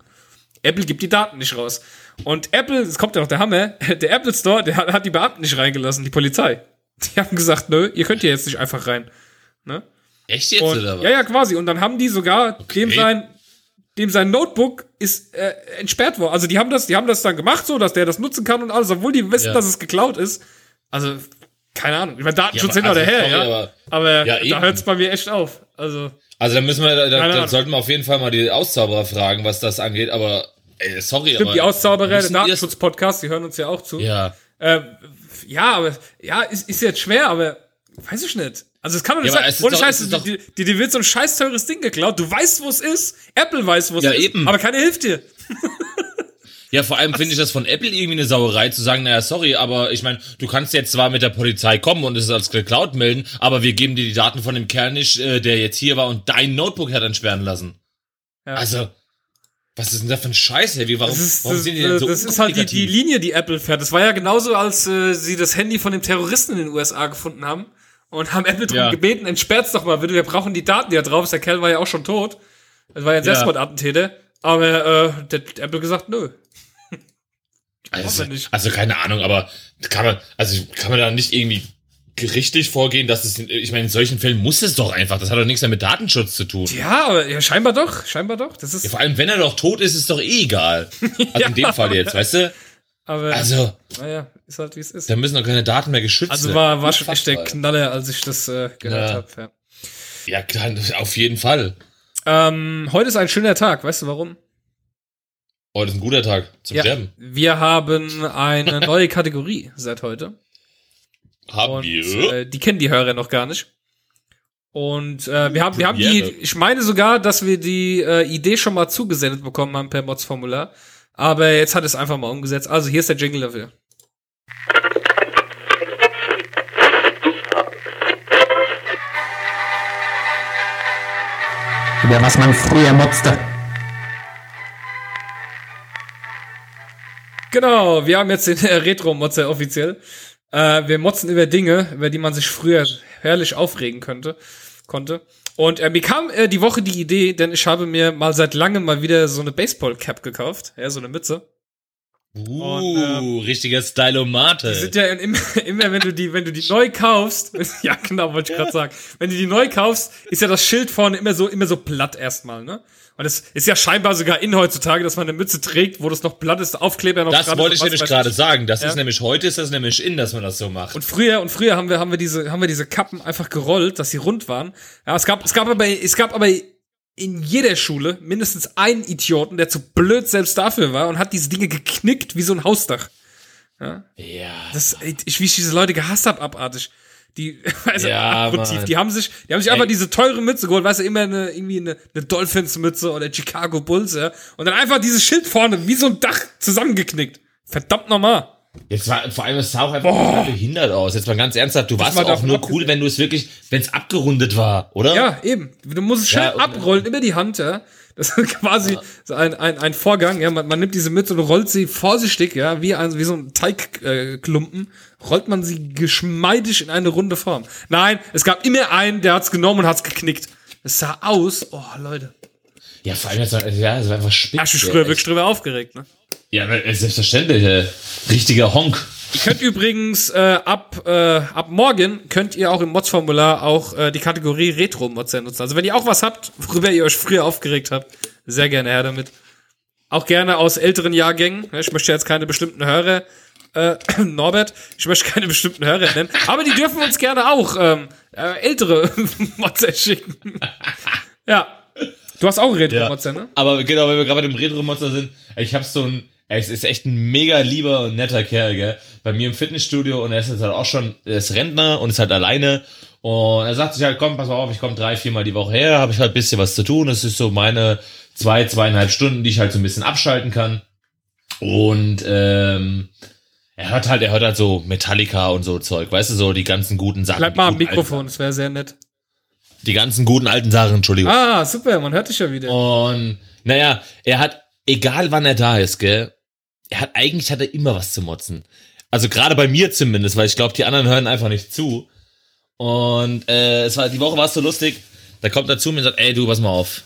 Apple gibt die Daten nicht raus. Und Apple, es kommt ja noch der Hammer, [LAUGHS] der Apple Store, der hat, die Beamten nicht reingelassen, die Polizei. Die haben gesagt, nö, ihr könnt hier jetzt nicht einfach rein. Ne? Echt jetzt Und, oder was? ja, ja, quasi. Und dann haben die sogar dem sein, dem sein Notebook ist äh, entsperrt worden. Also die haben das, die haben das dann gemacht, so, dass der das nutzen kann und alles, obwohl die wissen, Ja. dass es geklaut ist. Also keine Ahnung. Ich meine, Datenschutz Ja, hin aber- oder her, also, ja. Aber, aber- Ja, da hört es bei mir echt auf. Also Also da müssen wir, da, da, da sollten wir auf jeden Fall mal die Auszauberer fragen, was das angeht, aber ey, sorry, stimmt, aber die Auszauberer, der Datenschutz-Podcast, die hören uns ja auch zu. Ja. Ähm, ja, aber ja, ist, ist jetzt schwer, aber weiß ich nicht. Also es kann doch nicht Ja, ist Ohne doch- Scheiß, es ist die, die wird so ein scheiß teures Ding geklaut. Du weißt, wo es ist. Apple weiß, wo es Ja, ist. eben. Aber keiner hilft dir. [LAUGHS] Ja, vor allem finde ich das von Apple irgendwie eine Sauerei zu sagen, naja, sorry, aber ich meine, du kannst jetzt zwar mit der Polizei kommen und es als geklaut melden, aber wir geben dir die Daten von dem Kerl nicht, äh, der jetzt hier war und dein Notebook hat entsperren lassen. Ja. Also, was ist denn da für ein Scheiß, ey? Wie, warum, Das ist, warum sind die denn so das ist halt die, die? Linie, die Apple fährt. Das war ja genauso, als äh, sie das Handy von dem Terroristen in den USA gefunden haben und haben Apple drum Ja. gebeten, entsperrt's doch mal, bitte, wir brauchen die Daten, die da drauf ist. Der Kerl war ja auch schon tot. Das war ja ein Ja. Selbstmordattentäter. Aber äh, der, der Apple gesagt, nö. [LAUGHS] Also, also keine Ahnung, aber kann man, also kann man da nicht irgendwie gerichtlich vorgehen, dass es, ich meine, in solchen Fällen muss es doch einfach, das hat doch nichts mehr mit Datenschutz zu tun. Ja, aber ja, scheinbar doch, scheinbar doch. Das ist, Ja, vor allem, wenn er doch tot ist, ist doch eh egal. [LAUGHS] Also in dem Fall jetzt, weißt du? aber, Also, naja, ist halt wie es ist. da müssen doch keine Daten mehr geschützt Also werden. war, war schon echt der. Knaller, als ich das äh, gehört Ja. habe. Ja. Ja, klar, auf jeden Fall. Ähm, heute ist ein schöner Tag, weißt du warum? Das ist ein guter Tag zum Ja, Sterben. wir haben eine [LAUGHS] neue Kategorie seit heute. Haben Und wir? äh, die kennen die Hörer noch gar nicht. Und äh, wir haben, wir haben die, ich meine sogar, dass wir die äh, Idee schon mal zugesendet bekommen haben per Mods-Formular. Aber jetzt hat es einfach mal umgesetzt. Also hier ist der Jingle dafür. Über was man früher motzte. Genau, wir haben jetzt den [LAUGHS] Retro-Motzer offiziell. Äh, wir motzen über Dinge, über die man sich früher herrlich aufregen könnte, konnte. Und äh, mir kam äh, die Woche die Idee, denn ich habe mir mal seit langem mal wieder so eine Baseball-Cap gekauft, ja, so eine Mütze. Uh, und, richtiger Stylomate. Die sind ja immer, [LAUGHS] immer, wenn du die, wenn du die neu kaufst, [LAUGHS] ja genau, wollte ich gerade sagen, wenn du die neu kaufst, ist ja das Schild vorne immer so, immer so platt erstmal, ne? Und es ist ja scheinbar sogar in heutzutage, dass man eine Mütze trägt, wo das noch platt ist, Aufkleber noch das wollte ich nämlich gerade sagen. Das Ja. ist nämlich heute ist das nämlich in, dass man das so macht. Und früher und früher haben wir haben wir diese haben wir diese Kappen einfach gerollt, dass sie rund waren. Ja, es gab es gab aber es gab aber in jeder Schule mindestens einen Idioten, der zu blöd selbst dafür war und hat diese Dinge geknickt wie so ein Hausdach. ja. Das ey, ich wie ich diese Leute gehasst hab abartig. Die [LAUGHS] also Ja, abgrundtief, die haben sich die haben sich einfach diese teure Mütze geholt, weißt du, immer eine irgendwie eine, eine Dolphins Mütze oder Chicago Bulls, ja, und dann einfach dieses Schild vorne wie so ein Dach zusammengeknickt. Verdammt nochmal. Jetzt war, vor allem, es sah auch einfach total behindert aus. Jetzt mal ganz ernsthaft, du warst mal auch nur abgesehen. cool, wenn du es wirklich, wenn es abgerundet war, oder? Ja, eben. Du musst es schön Ja, abrollen über die Hand, ja. Das ist [LAUGHS] quasi so ein, ein, ein Vorgang, ja. Man, man nimmt diese Mütze und rollt sie vorsichtig, ja, wie, ein, wie so ein Teigklumpen, äh, rollt man sie geschmeidig in eine runde Form. Nein, es gab immer einen, der hat's genommen und hat's geknickt. Es sah aus, oh, Leute. Ja, vor allem, das war, ja, das war einfach spitz. Ja, ich bin wirklich drüber aufgeregt, ne? Ja, aber selbstverständlich, äh, richtiger Honk. Ihr könnt übrigens äh, ab, äh, ab morgen könnt ihr auch im Mods-Formular auch äh, die Kategorie Retro-Mods nutzen. Also wenn ihr auch was habt, worüber ihr euch früher aufgeregt habt, sehr gerne her damit. Auch gerne aus älteren Jahrgängen. Ne, Ich möchte jetzt keine bestimmten Hörer, äh, [CLEARS THROAT] Norbert, ich möchte keine bestimmten Hörer nennen, aber die dürfen uns gerne auch ähm, äh, ältere [LAUGHS] Mods schicken. ja. Du hast auch Retro-Mods, ne? Aber genau, wenn wir gerade bei dem Retro-Monster sind, ich hab so ein, es ist echt ein mega lieber und netter Kerl, gell? Bei mir im Fitnessstudio und er ist jetzt halt auch schon, er ist Rentner und ist halt alleine. Und er sagt sich halt, komm, pass mal auf, ich komme drei, viermal die Woche her, habe ich halt ein bisschen was zu tun. Das ist so meine zwei, zweieinhalb Stunden, die ich halt so ein bisschen abschalten kann. Und ähm, er hört halt, er hört halt so Metallica und so Zeug, weißt du, so die ganzen guten Sachen. Bleib mal am Mikrofon, das wäre sehr nett. Die ganzen guten alten Sachen, Entschuldigung. Ah, super, man hört dich ja wieder. Und naja, er hat, egal wann er da ist, gell, er hat eigentlich hat er immer was zu motzen. Also gerade bei mir zumindest, weil ich glaube, die anderen hören einfach nicht zu. Und äh, es war die Woche war es so lustig. Da kommt er zu mir und sagt, ey du, pass mal auf.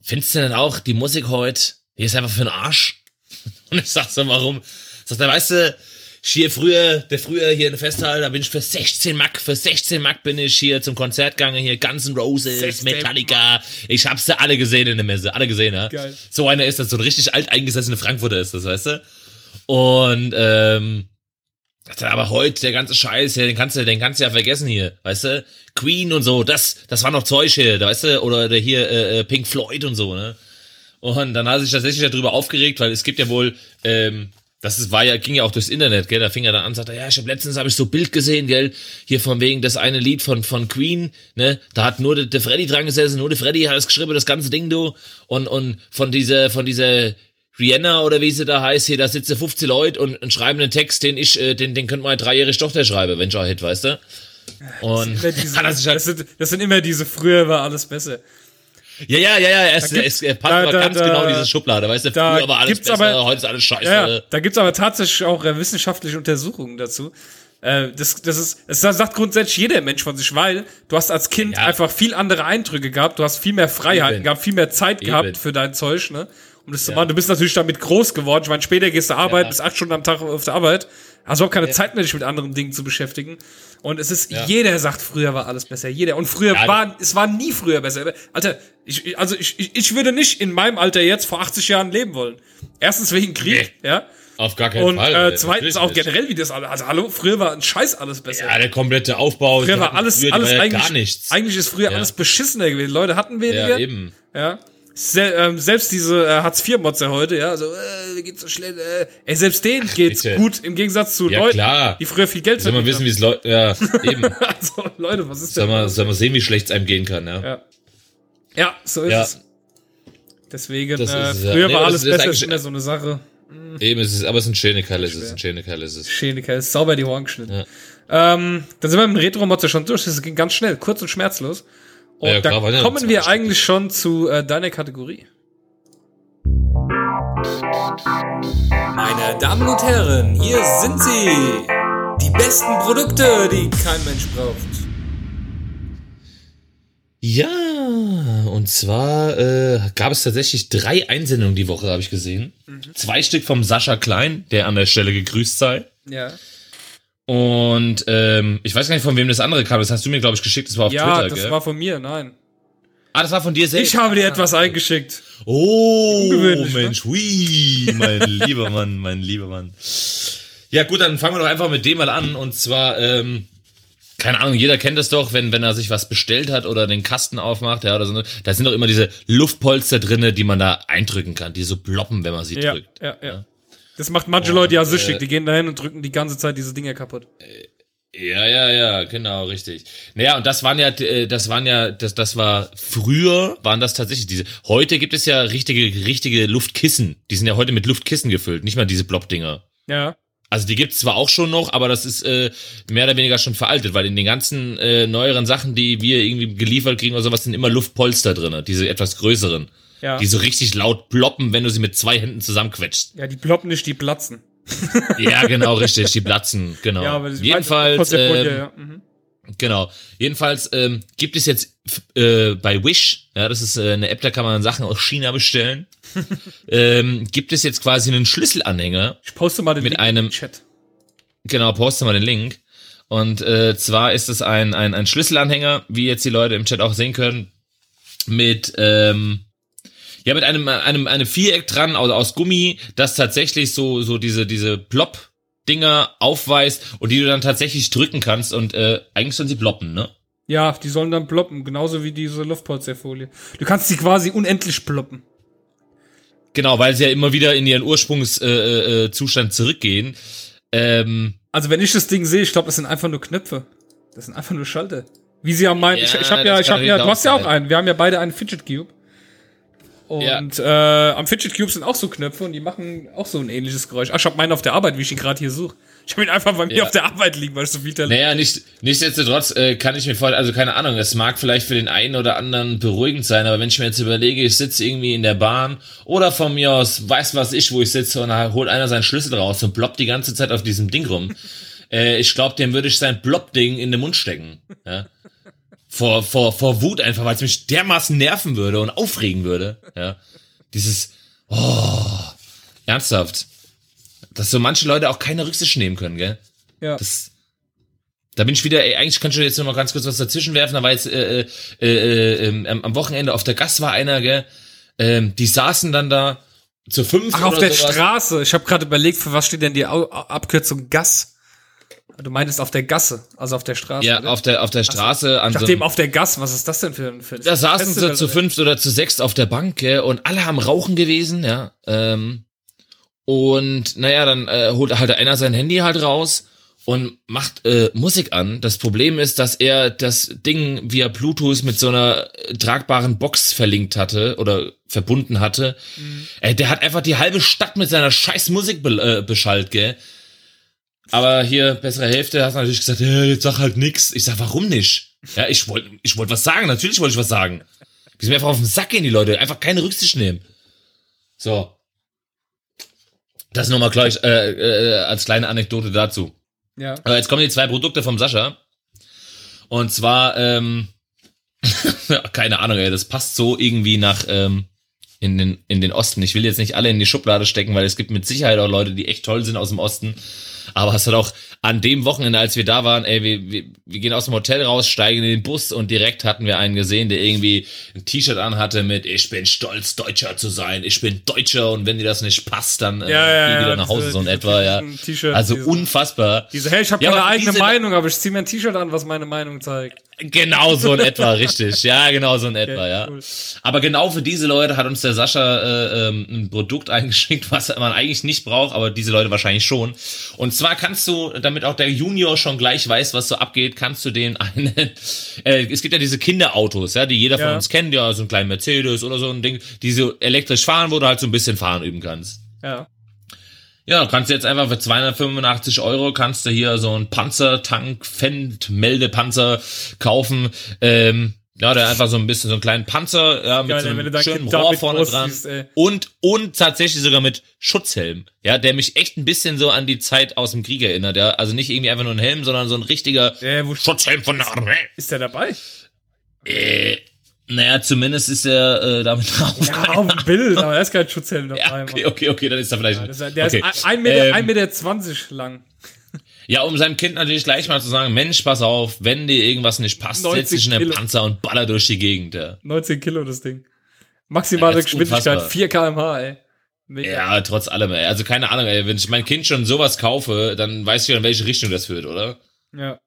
Findest du denn auch die Musik heute? Die ist einfach für den Arsch. [LAUGHS] Und ich sag so, warum? Sagt er, weißt du, hier früher, der früher hier in der Festhalle, da bin ich für 16 Mack, für 16 Mack bin ich hier zum Konzert gegangen, hier Guns N' Roses, 16 Metallica. Ich hab's ja alle gesehen in der Messe, alle gesehen, ja. Geil. So einer ist das, so ein richtig alteingesessene Frankfurter ist das, weißt du? Und, ähm, er, aber heute, der ganze Scheiß, den kannst du, den kannst du ja vergessen hier, weißt du? Queen und so, das, das war noch Zeug hier, weißt du? Oder der hier, äh, äh, Pink Floyd und so, ne? Und dann hat er sich tatsächlich darüber aufgeregt, weil es gibt ja wohl, ähm, das ist, war ja, ging ja auch durchs Internet, gell? Da fing er dann an, sagte, ja, ich hab letztens habe ich so Bild gesehen, gell? Hier von wegen das eine Lied von von Queen, ne? Da hat nur der, der Freddy dran gesessen, nur der Freddy hat es geschrieben, das ganze Ding, du. Und und von dieser von dieser Rihanna oder wie sie da heißt, hier, da sitzen 50 Leute und, und schreiben einen Text, den ich, äh, den, den könnte meine dreijährige Tochter schreiben, wenn schon Hit, weißt du? Und diese, hat er sich halt das, sind, das sind immer diese, früher war alles besser. Ja, ja, ja, ja, es, es, er passt da- aber da- ganz da- genau in diese Schublade, weißt du, früher war alles besser, aber- heute ist alles scheiße. Ja, da gibt's aber tatsächlich auch äh, wissenschaftliche Untersuchungen dazu. Äh, das, das ist, es sagt grundsätzlich jeder Mensch von sich, weil du hast als Kind Ja. einfach viel andere Eindrücke gehabt, du hast viel mehr Freiheiten Eben. gehabt, viel mehr Zeit gehabt Eben. für dein Zeug, ne? Um das zu machen. Du bist natürlich damit groß geworden. Ich meine, später gehst du arbeiten, Ja. bist acht Stunden am Tag auf der Arbeit. Hast überhaupt keine Zeit mehr, dich mit anderen Dingen zu beschäftigen. Und es ist, Ja. jeder sagt, früher war alles besser. Jeder. Und früher Ja, war, es war nie früher besser. Alter, ich, also ich, ich, ich würde nicht in meinem Alter jetzt vor 80 Jahren leben wollen. Erstens wegen Krieg, ja. Auf gar keinen Und Fall. äh, Alter, zweitens auch nicht. generell, wie das alles. Also hallo, früher war ein Scheiß alles besser. Ja, der komplette Aufbau. früher war alles, früher, alles war ja eigentlich. gar nichts. Eigentlich ist früher Ja. alles beschissener gewesen. Leute hatten weniger. ja, eben. Ja. Se ähm, selbst diese äh, Hartz-IV-Motzer heute, ja, so, äh, wie geht's so schlecht, äh, ey, selbst denen geht's bitte. gut, im Gegensatz zu Ja, Leuten, klar. die früher viel Geld Soll man wissen, wie es Leute, ja, eben. [LAUGHS] Also, Leute, was ist Soll denn? man, soll man sehen, wie schlecht es einem gehen kann, ja. Ja. Ja, so ist Ja. es. Deswegen, Das äh, ist es, ja. früher Nee, war alles ist besser, ist immer so eine Sache. Eben, es ist, aber es ist ein schöne Kerl, es ist ein schöner Kerl, es ist. Schäniker ist sauber die Ohren geschnitten. Ähm, dann sind wir mit dem Retro-Motzer schon durch. Das ging ganz schnell, kurz und schmerzlos. Und Ja, klar, da kommen wir Stück. eigentlich schon zu äh, deiner Kategorie. Meine Damen und Herren, hier sind sie. Die besten Produkte, die kein Mensch braucht. Ja, und zwar äh, gab es tatsächlich drei Einsendungen die Woche, habe ich gesehen. Zwei Stück vom Sascha Klein, der an der Stelle gegrüßt sei. Ja. Und ähm, ich weiß gar nicht, von wem das andere kam. Das hast du mir, glaube ich, geschickt. Das war auf Ja, Twitter, das gell? war von mir, nein. ah, das war von dir selbst. Ich habe dir etwas eingeschickt. Oh, ne? Mensch, hui, mein [LAUGHS] lieber Mann, mein lieber Mann. Ja gut, dann fangen wir doch einfach mit dem mal an. Und zwar, ähm, keine Ahnung, jeder kennt das doch, wenn, wenn er sich was bestellt hat oder den Kasten aufmacht, ja, oder so. Da sind doch immer diese Luftpolster drinne, die man da eindrücken kann, die so ploppen, wenn man sie Ja, drückt. ja, ja. Das macht manche Leute äh, ja süchtig. Die gehen dahin und drücken die ganze Zeit diese Dinger kaputt. Ja, ja, ja, genau, richtig. Naja, und das waren ja, äh, das waren ja, das, das war früher, waren das tatsächlich diese. Heute gibt es ja richtige, richtige Luftkissen. Die sind ja heute mit Luftkissen gefüllt, nicht mal diese Blob-Dinger. Ja. Also die gibt's zwar auch schon noch, aber das ist äh, mehr oder weniger schon veraltet, weil in den ganzen äh, neueren Sachen, die wir irgendwie geliefert kriegen oder sowas, sind immer Luftpolster drinne, diese etwas größeren, Ja. die so richtig laut ploppen, wenn du sie mit zwei Händen zusammenquetscht. Ja, die ploppen nicht, die platzen. [LAUGHS] Ja, genau, richtig, die platzen, genau. Ja, aber Jedenfalls, Folie, ähm, ja. Mhm. Genau. Jedenfalls ähm, gibt es jetzt äh, bei Wish, ja, das ist äh, eine App, da kann man Sachen aus China bestellen. [LAUGHS] ähm, gibt es jetzt quasi einen Schlüsselanhänger. Ich poste mal den Mit Link einem- Chat. Genau, poste mal den Link. Und äh, zwar ist es ein, ein, ein Schlüsselanhänger, wie jetzt die Leute im Chat auch sehen können, mit ähm, ja mit einem einem einem Viereck dran aus, aus Gummi, das tatsächlich so so diese diese Plop Dinger aufweist und die du dann tatsächlich drücken kannst und äh, eigentlich sollen sie ploppen, ne? Ja, die sollen dann ploppen, genauso wie diese Luftpolsterfolie. Du kannst sie quasi unendlich ploppen. Genau, weil sie ja immer wieder in ihren Ursprungszustand äh, äh, Zustand zurückgehen. Ähm, Also wenn ich das Ding sehe, ich glaube, das sind einfach nur Knöpfe. Das sind einfach nur Schalter. Wie sie ja meinen, ich, Ja, ich habe ja, ich habe kann ja, du hast ja auch einen. Wir haben ja beide einen Fidget Cube. Ja. Und äh, am Fidget Cube sind auch so Knöpfe und die machen auch so ein ähnliches Geräusch. Ach, ich habe meinen auf der Arbeit, wie ich ihn gerade hier suche. Ich habe ihn einfach bei mir Ja. auf der Arbeit liegen, weil ich so viel da Naja, nicht, nichtsdestotrotz äh, kann ich mir vorstellen, also keine Ahnung, es mag vielleicht für den einen oder anderen beruhigend sein, aber wenn ich mir jetzt überlege, ich sitze irgendwie in der Bahn oder von mir aus, weiß was ich, wo ich sitze und da holt einer seinen Schlüssel raus und bloppt die ganze Zeit auf diesem Ding rum. [LAUGHS] äh, ich glaube, dem würde ich sein Blopp-Ding in den Mund stecken. Ja? Vor, vor, vor Wut einfach, weil es mich dermaßen nerven würde und aufregen würde. Ja? Dieses, oh, ernsthaft. Dass so manche Leute auch keine Rücksicht nehmen können, gell? Ja. Das, da bin ich wieder, ey, eigentlich kann ich jetzt noch mal ganz kurz was dazwischen werfen, da war jetzt äh, äh, äh, ähm, am- Wochenende auf der Gas war einer, gell, ähm, die saßen dann da zu fünf Ach, auf der sowas. Straße. Ich habe gerade überlegt, für was steht denn die Abkürzung Gas? Du meintest auf der Gasse, also auf der Straße. Ja, oder? auf der, auf der Straße an Ich so auf der Gas, was ist das denn für ein für ein da saßen sie Festival, zu oder? fünft oder zu sechst auf der Bank, gell, und alle haben Rauchen gewesen, ja, ähm, und naja, dann äh, holt halt einer sein Handy halt raus und macht äh, Musik an. Das Problem ist, dass er das Ding via Bluetooth mit so einer äh, tragbaren Box verlinkt hatte oder verbunden hatte. Ey, der hat einfach die halbe Stadt mit seiner scheiß Musik be äh, beschallt, gell? Aber hier, bessere Hälfte, hast natürlich gesagt, ja, jetzt sag halt nix. Ich sag, warum nicht? Ja, ich wollte ich wollte was sagen, natürlich wollte ich was sagen. Die sind mir einfach auf den Sack gehen, die Leute. Einfach keine Rücksicht nehmen. So. Das nochmal gleich äh, äh, als kleine Anekdote dazu. Ja. Aber jetzt kommen die zwei Produkte vom Sascha. Und zwar, ähm, [LAUGHS] keine Ahnung, ey, das passt so irgendwie nach ähm, in, den, in den Osten. Ich will jetzt nicht alle in die Schublade stecken, weil es gibt mit Sicherheit auch Leute, die echt toll sind aus dem Osten. Aber es hat auch an dem Wochenende, als wir da waren, ey, wir, wir, wir gehen aus dem Hotel raus, steigen in den Bus und direkt hatten wir einen gesehen, der irgendwie ein T-Shirt anhatte mit Ich bin stolz, Deutscher zu sein, ich bin Deutscher und wenn dir das nicht passt, dann äh, Ja, ja, geh ja, wieder nach Hause, diese- so in etwa, ja. Also diese- unfassbar. Diese, hey, ich habe Ja, keine eigene diese- Meinung, aber ich ziehe mir ein T-Shirt an, was meine Meinung zeigt. Genau so in etwa, [LAUGHS] richtig. Ja, genau so in etwa, ja. cool. Aber genau für diese Leute hat uns der Sascha äh, ähm, ein Produkt [LAUGHS] eingeschickt, was man eigentlich nicht braucht, aber diese Leute wahrscheinlich schon. Und zwar kannst du, damit auch der Junior schon gleich weiß, was so abgeht, kannst du den einen, [LAUGHS] äh, es gibt ja diese Kinderautos, ja, die jeder von Ja. uns kennt, ja, so ein kleinen Mercedes oder so ein Ding, die so elektrisch fahren, wo du halt so ein bisschen fahren üben kannst. Ja. Ja, kannst du jetzt einfach für 285 Euro kannst du hier so einen Panzertank, Fendt, Meldepanzer kaufen. Ähm, ja, der einfach so ein bisschen so einen kleinen Panzer, ja, mit Geil, so einem schönen Rohr vorne dran. ey. und, und tatsächlich sogar mit Schutzhelm. Ja, der mich echt ein bisschen so an die Zeit aus dem Krieg erinnert, ja. Also nicht irgendwie einfach nur ein Helm, sondern so ein richtiger Ja, wo Schutzhelm von der Armee. ist der dabei? Äh, naja, zumindest ist er äh, damit [LAUGHS] drauf. Ja, auf dem Bild, aber er ist kein Schutzhelm dabei. Ja, okay, okay, okay, dann ist er vielleicht. Ja, das ist, der okay. ist ein, ein Meter, Ähm, ein Meter zwanzig lang. Ja, um seinem Kind natürlich gleich mal zu sagen, Mensch, pass auf, wenn dir irgendwas nicht passt, 90 setz dich in den Kilo. Panzer und baller durch die Gegend. Ja, 19 Kilo das Ding. Maximale Ja, Geschwindigkeit, unfassbar. 4 kmh, ey. Mega. ja trotz allem, ey. Also keine Ahnung, ey, wenn ich mein Kind schon sowas kaufe, dann weiß ich ja, in welche Richtung das führt, oder? ja.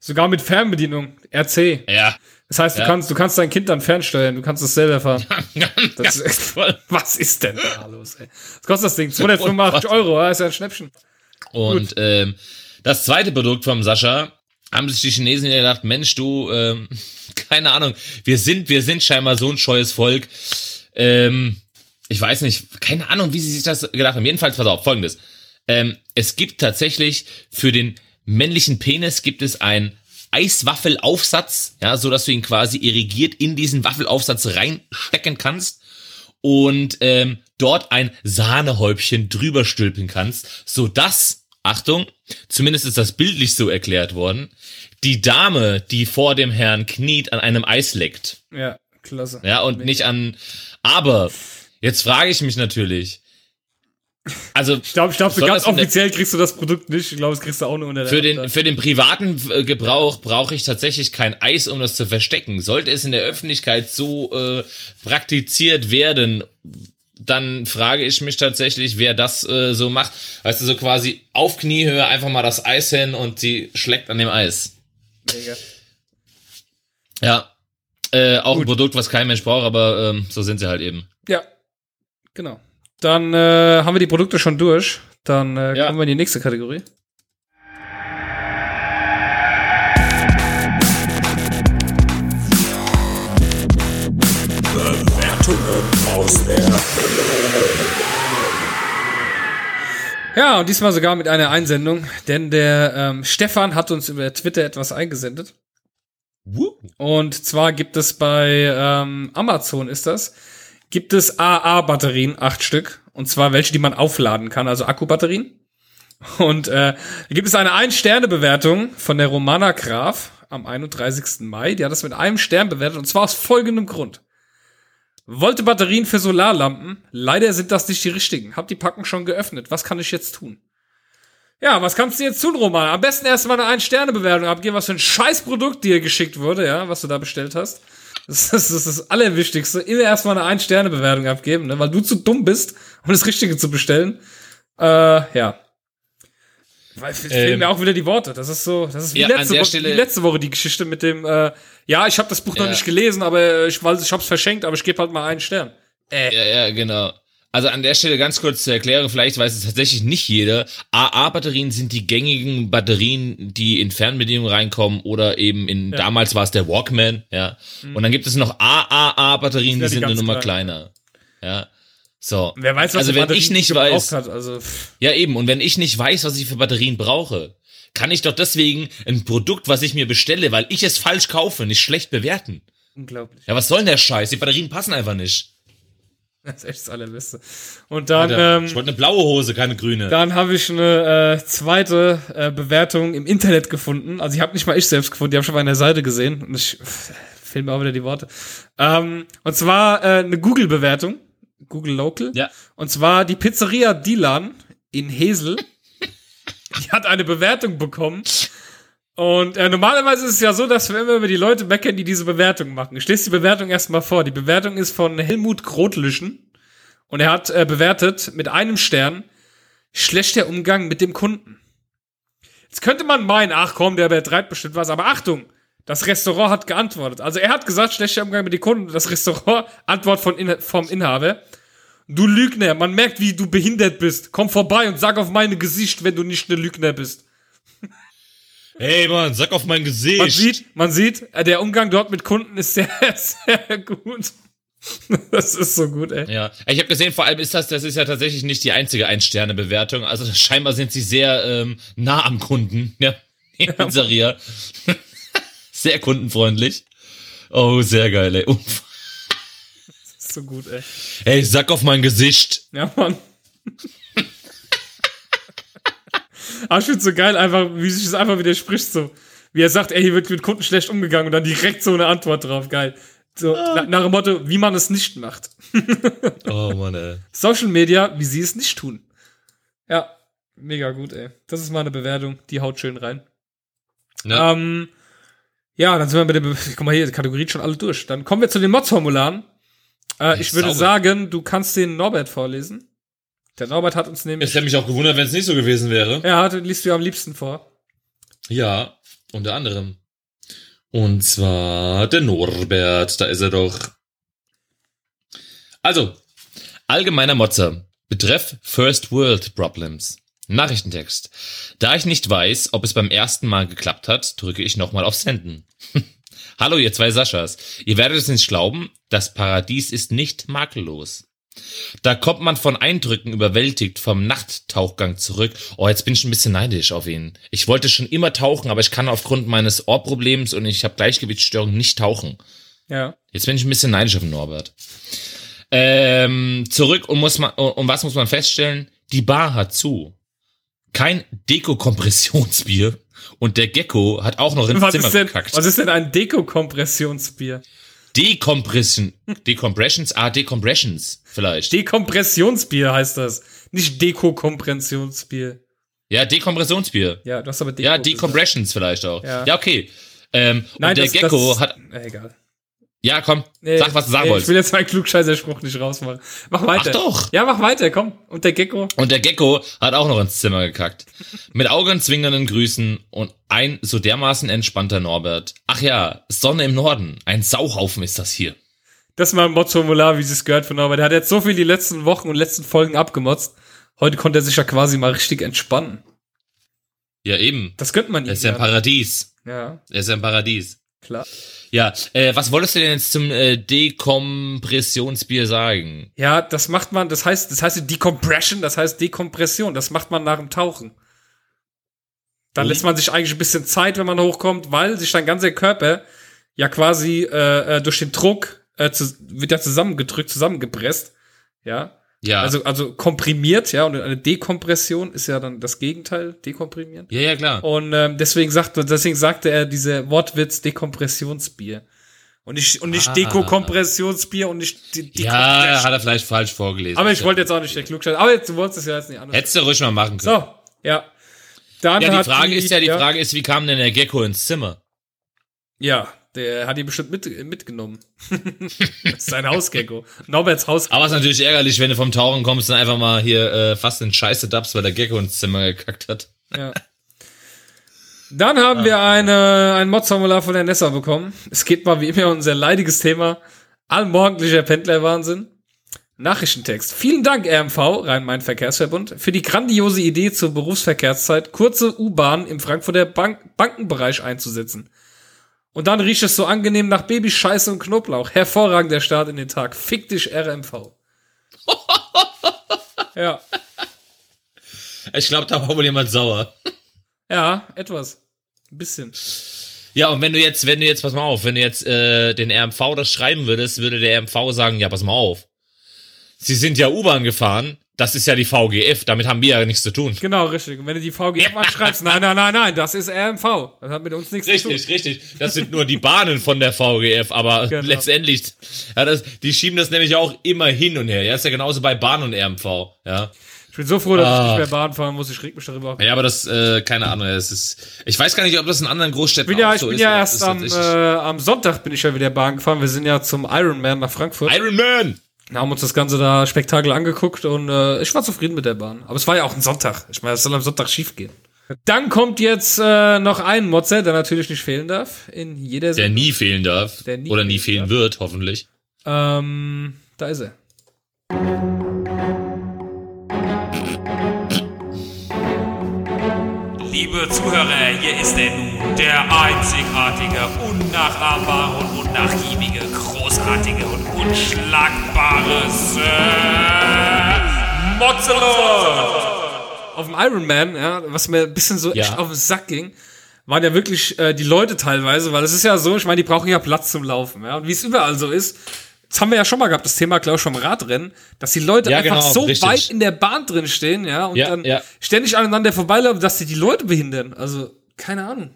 Sogar mit Fernbedienung, RC. Ja. Das heißt, du Ja. kannst, du kannst dein Kind dann fernsteuern, du kannst es selber fahren. [LAUGHS] das Das ist. Was ist denn da los, ey? Was kostet das Ding? 285 [LAUGHS] Euro, ja, ist ja ein Schnäppchen. Und ähm, das zweite Produkt vom Sascha haben sich die Chinesen ja gedacht, Mensch, du, ähm, [LAUGHS] keine Ahnung, wir sind, wir sind scheinbar so ein scheues Volk. Ähm, ich weiß nicht, keine Ahnung, wie sie sich das gedacht haben. Jedenfalls, pass auf, folgendes. Ähm, es gibt tatsächlich für den männlichen Penis gibt es ein Eiswaffelaufsatz, ja, so dass du ihn quasi irrigiert in diesen Waffelaufsatz reinstecken kannst und ähm, dort ein Sahnehäubchen drüber stülpen kannst, so dass Achtung, zumindest ist das bildlich so erklärt worden, die Dame, die vor dem Herrn kniet, an einem Eis leckt. Ja, klasse. Ja, und nicht an, aber, jetzt frage ich mich natürlich, also, Ich glaube, ich glaub, so ganz offiziell kriegst du das Produkt nicht. Ich glaube, das kriegst du auch nur unter der Für den, für den privaten äh, Gebrauch brauche ich tatsächlich kein Eis, um das zu verstecken. Sollte es in der Öffentlichkeit so äh, praktiziert werden, dann frage ich mich tatsächlich, wer das äh, so macht. Weißt du, so quasi auf Kniehöhe einfach mal das Eis hin und sie schlägt an dem Eis. Mega. Ja. Äh, auch Gut. ein Produkt, was kein Mensch braucht, aber ähm, so sind sie halt eben. Ja, genau. Dann äh, haben wir die Produkte schon durch. Dann äh, Ja. kommen wir in die nächste Kategorie. Ja, und diesmal sogar mit einer Einsendung, denn der ähm, Stefan hat uns über Twitter etwas eingesendet. Und zwar gibt es bei ähm, Amazon ist das, gibt es AA-Batterien, acht Stück. Und zwar welche, die man aufladen kann, also Akkubatterien. Und äh, da gibt es eine Ein-Sterne-Bewertung von der Romana Graf am 31. Mai. Die hat das mit einem Stern bewertet und zwar aus folgendem Grund. Wollte Batterien für Solarlampen. Leider sind das nicht die richtigen. Hab die Packung schon geöffnet. Was kann ich jetzt tun? Ja, was kannst du jetzt tun, Roman? Am besten erstmal eine Ein-Sterne-Bewertung abgeben, was für ein Scheißprodukt dir geschickt wurde, ja, was du da bestellt hast. Das ist das, ist das Allerwichtigste. Immer erstmal eine Ein-Sterne-Bewertung abgeben, ne, weil du zu dumm bist, um das Richtige zu bestellen. Äh, ja. Weil es fehlen Ähm, mir auch wieder die Worte. Das ist so, das ist wie, ja, letzte, Wo Stelle- wie letzte Woche die Geschichte mit dem, äh, ja, ich habe das Buch noch Ja. nicht gelesen, aber ich, weil ich hab's verschenkt, aber ich gebe halt mal einen Stern. Äh, Ja, ja, genau. Also an der Stelle ganz kurz zur Erklärung, vielleicht weiß es tatsächlich nicht jeder. AA-Batterien sind die gängigen Batterien, die in Fernbedienung reinkommen oder eben in, damals war es der Walkman, ja. Und dann gibt es noch AAA-Batterien, die sind ja eine Nummer ganz kleiner. Ja. So. Wer weiß, was also wenn ich nicht weiß, hat, also ja eben, und wenn ich nicht weiß, was ich für Batterien brauche, kann ich doch deswegen ein Produkt, was ich mir bestelle, weil ich es falsch kaufe, nicht schlecht bewerten. unglaublich. Ja, was soll denn der Scheiß? Die Batterien passen einfach nicht. Das ist echt das Allerbeste. Und dann, Alter, ähm, ich wollte eine blaue Hose, keine grüne. Dann habe ich eine äh, zweite äh, Bewertung im Internet gefunden. Also ich habe nicht mal ich selbst gefunden, die habe ich auf einer Seite gesehen. Und ich fehlen mir auch wieder die Worte. Ähm, und zwar äh, eine Google-Bewertung. Google Local. Ja. Und zwar die Pizzeria Dilan in Hesel. [LAUGHS] die hat eine Bewertung bekommen. Und äh, normalerweise ist es ja so, dass wir immer über die Leute meckern, die diese Bewertung machen. Ich lese die Bewertung erstmal vor. Die Bewertung ist von Helmut Grotlischen. Und er hat äh, bewertet mit einem Stern schlechter Umgang mit dem Kunden. Jetzt könnte man meinen, ach komm, der betreibt bestimmt was, aber Achtung, das Restaurant hat geantwortet. Also er hat gesagt, schlechter Umgang mit den Kunden. Das Restaurant, Antwort von vom Inhaber. Du Lügner, man merkt, wie du behindert bist. Komm vorbei und sag auf meine Gesicht, wenn du nicht eine Lügner bist. [LAUGHS] Hey Mann, sag auf mein Gesicht. Man sieht, man sieht, äh, der Umgang dort mit Kunden ist sehr, [LAUGHS] sehr gut. Das ist so gut, ey. Ja, ich habe gesehen, vor allem ist das, das ist ja tatsächlich nicht die einzige Ein-Sterne-Bewertung. Also scheinbar sind sie sehr ähm, nah am Kunden, [LAUGHS] ja, die Pizzeria. sehr kundenfreundlich. Oh, sehr geil, ey. Uff. So gut, ey. Hey, sag auf mein Gesicht. Ja, Mann. Aber ich find's so geil, einfach, wie sich das einfach widerspricht, so. Wie er sagt, ey, hier wird mit Kunden schlecht umgegangen und dann direkt so eine Antwort drauf, geil. So, na, nach dem Motto, wie man es nicht macht. [LAUGHS] Oh Mann, ey. Social Media, wie sie es nicht tun. Ja, mega gut, ey. Das ist mal eine Bewertung, die haut schön rein. Ja. Ähm, ja, dann sind wir mit dem, guck mal hier, die Kategorien schon alle durch. Dann kommen wir zu den Mods-Formularen. Äh, ich würde sauber. sagen, du kannst den Norbert vorlesen. Der Norbert hat uns nämlich Es hätte mich auch gewundert, wenn es nicht so gewesen wäre. Ja, den liest du ja am liebsten vor. Ja, unter anderem. Und zwar der Norbert, da ist er doch. Also, allgemeiner Motzer. Betreff First World Problems. Nachrichtentext. Da ich nicht weiß, ob es beim ersten Mal geklappt hat, drücke ich nochmal auf Senden. [LAUGHS] Hallo, ihr zwei Saschas. Ihr werdet es nicht glauben, das Paradies ist nicht makellos. Da kommt man von Eindrücken überwältigt vom Nachttauchgang zurück. Oh, jetzt bin ich ein bisschen neidisch auf ihn. Ich wollte schon immer tauchen, aber ich kann aufgrund meines Ohrproblems und ich habe Gleichgewichtsstörung nicht tauchen. Ja. Jetzt bin ich ein bisschen neidisch auf den Norbert. Ähm, zurück und muss man, und was muss man feststellen? Die Bar hat zu. kein Deko-Kompressionsbier und der Gecko hat auch noch ins Was Zimmer denn, gekackt. was ist denn ein Dekompressionsbier? Decompression, Decompressions, ah, Decompressions vielleicht. Dekompressionsbier heißt das. Nicht Dekokompressionsbier. ja, Dekompressionsbier. Ja, du hast aber Deko Ja. Decompressions vielleicht auch. Ja. Ja, okay. Ähm, Nein, und der das, Gecko das, hat, egal. Ja, komm, Nee, sag, was du sagen nee, Ich wolltest. will jetzt meinen Klugscheißerspruch nicht rausmachen. Mach weiter. doch. Ja, mach weiter, komm. Und der Gecko? Und der Gecko hat auch noch ins Zimmer gekackt. Mit augenzwinkernden Grüßen und ein so dermaßen entspannter Norbert. Ach ja, Sonne im Norden. Ein Sauhaufen ist das hier. Das ist mal ein Mods-Formular, wie sie es gehört von Norbert. Der hat jetzt so viel die letzten Wochen und letzten Folgen abgemotzt. Heute konnte er sich ja quasi mal richtig entspannen. Ja, eben. Das könnte man ihm. Er ist ja im Paradies. ja, Er ist ja im Paradies. klar. Ja, äh, was wolltest du denn jetzt zum äh, Dekompressionsbier sagen? Ja, das macht man, das heißt, das heißt Decompression, das heißt Dekompression, das macht man nach dem Tauchen. Dann Ui. lässt man sich eigentlich ein bisschen Zeit, wenn man hochkommt, weil sich dein ganzer Körper ja quasi äh, äh, durch den Druck äh, zu, wird ja zusammengedrückt, zusammengepresst. Ja. Ja. Also, also komprimiert, ja, und eine Dekompression ist ja dann das Gegenteil, dekomprimieren. ja, ja, klar. Und ähm, deswegen sagte, deswegen sagte er diese Wortwitz Dekompressionsbier. Und nicht, und nicht Ah. Dekokompressionsbier und nicht die, die Ja, hat er vielleicht falsch vorgelesen. aber ich wollte jetzt auch nicht der Klugscheißer. Aber jetzt, du wolltest es ja jetzt nicht anders. Hättest du ruhig mal machen können. So, ja. Dann Ja, die Frage ist ja, die Frage ist, wie kam denn der Gecko ins Zimmer? Ja, der hat die bestimmt mit, mitgenommen. [LAUGHS] das ist sein Hausgecko. Norberts Haus. Aber es ist natürlich ärgerlich, wenn du vom Tauchen kommst und einfach mal hier äh, fast in Scheiße dabst, weil der Gecko ins Zimmer gekackt hat. Ja. Dann haben wir eine, ein Mod-Formular von der Nessa bekommen. Es geht mal wie immer um unser leidiges Thema. Allmorgendlicher Pendlerwahnsinn. Nachrichtentext. Vielen Dank, RMV, Rhein-Main-Verkehrsverbund, für die grandiose Idee zur Berufsverkehrszeit, kurze U-Bahn im Frankfurter Bank Bankenbereich einzusetzen. Und dann riecht es so angenehm nach Babyscheiße und Knoblauch. Hervorragender Start in den Tag. Fick dich, RMV. [LAUGHS] ja, Ich glaube, da war wohl jemand sauer. ja, etwas. Ein bisschen. Ja, und wenn du jetzt, wenn du jetzt, pass mal auf, wenn du jetzt äh, den RMV das schreiben würdest, würde der RMV sagen, ja, pass mal auf. Sie sind ja U-Bahn gefahren, das ist ja die VGF, damit haben wir ja nichts zu tun. Genau, richtig. Und wenn du die VGF anschreibst, nein, nein, nein, nein, das ist RMV. Das hat mit uns nichts zu Richtig, tun. richtig. Das sind nur die Bahnen von der VGF, aber [LAUGHS] Genau. letztendlich, ja, das, die schieben das nämlich auch immer hin und her. Ja, ist ja genauso bei Bahn und RMV. Ja, Ich bin so froh, dass ich Ah. nicht mehr Bahn fahren muss. Ich reg mich darüber auf. ja, aber das, äh, keine Ahnung. Es ist, ich weiß gar nicht, ob das in anderen Großstädten Ich bin ja, ich so bin ist. ja erst am, ist äh, am Sonntag bin ich ja wieder Bahn gefahren. Wir sind ja zum Ironman nach Frankfurt. Iron Man. Haben uns das Ganze da Spektakel angeguckt und äh, ich war zufrieden mit der Bahn. Aber es war ja auch ein Sonntag. Ich meine, es soll am Sonntag schief gehen. Dann kommt jetzt äh, noch ein Motzer, der natürlich nicht fehlen darf in jeder Der Sendung. nie fehlen darf. Der nie oder nie fehlen fehlen wird, hoffentlich. Ähm, da ist er. Liebe Zuhörer, hier ist er nun, der einzigartige, unnachahmbare und unnachgiebige, großartige und unschlagbare Mozzelot. Auf dem Ironman, ja, was mir ein bisschen so Ja. echt auf den Sack ging, waren ja wirklich äh, die Leute teilweise, weil es ist ja so, ich meine, die brauchen ja Platz zum Laufen, ja. Und wie es überall so ist, das haben wir ja schon mal gehabt, das Thema, glaube ich, vom Radrennen, dass die Leute Ja, einfach genau, so richtig. weit in der Bahn drin stehen, ja, und Ja, dann ja. ständig aneinander vorbeilaufen, dass sie die Leute behindern. Also, keine Ahnung.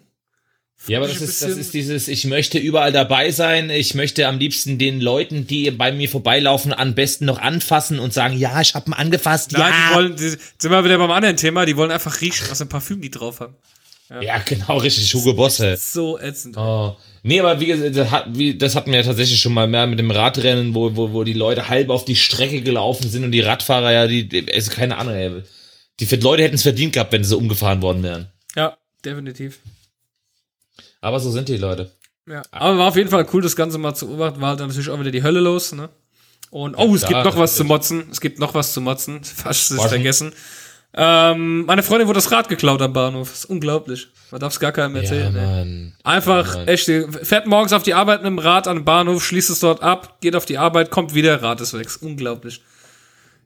Ja, aber das ein ist, das ist dieses, ich möchte überall dabei sein. Ich möchte am liebsten den Leuten, die bei mir vorbeilaufen, am besten noch anfassen und sagen, ja, ich hab ihn angefasst. Nein, die ja. wollen, die, sind wir wieder beim anderen Thema, die wollen einfach riechen, was im Parfüm die drauf haben. ja, genau, richtig, Hugo Bosse. So ätzend. Oh. Nee, aber wie gesagt, das, hat, wie, das hatten wir ja tatsächlich schon mal mehr mit dem Radrennen, wo, wo, wo die Leute halb auf die Strecke gelaufen sind und die Radfahrer ja, die, die also keine Ahnung. Die Leute hätten es verdient gehabt, wenn sie umgefahren worden wären. Ja, definitiv. Aber so sind die Leute. Ja. Aber war auf jeden Fall cool, das Ganze mal zu beobachten. War halt dann natürlich auch wieder die Hölle los, ne? Und, oh, es klar, gibt noch was zu motzen. Es gibt noch was zu motzen. [LAUGHS] Fast ist Was denn? vergessen. Ähm, meine Freundin wurde das Rad geklaut am Bahnhof. Das ist unglaublich. Man darf es gar keinem erzählen. Mann. Einfach, Mann. echt, fährt morgens auf die Arbeit mit dem Rad an den Bahnhof, schließt es dort ab, geht auf die Arbeit, kommt wieder, Rad ist weg. Ist unglaublich.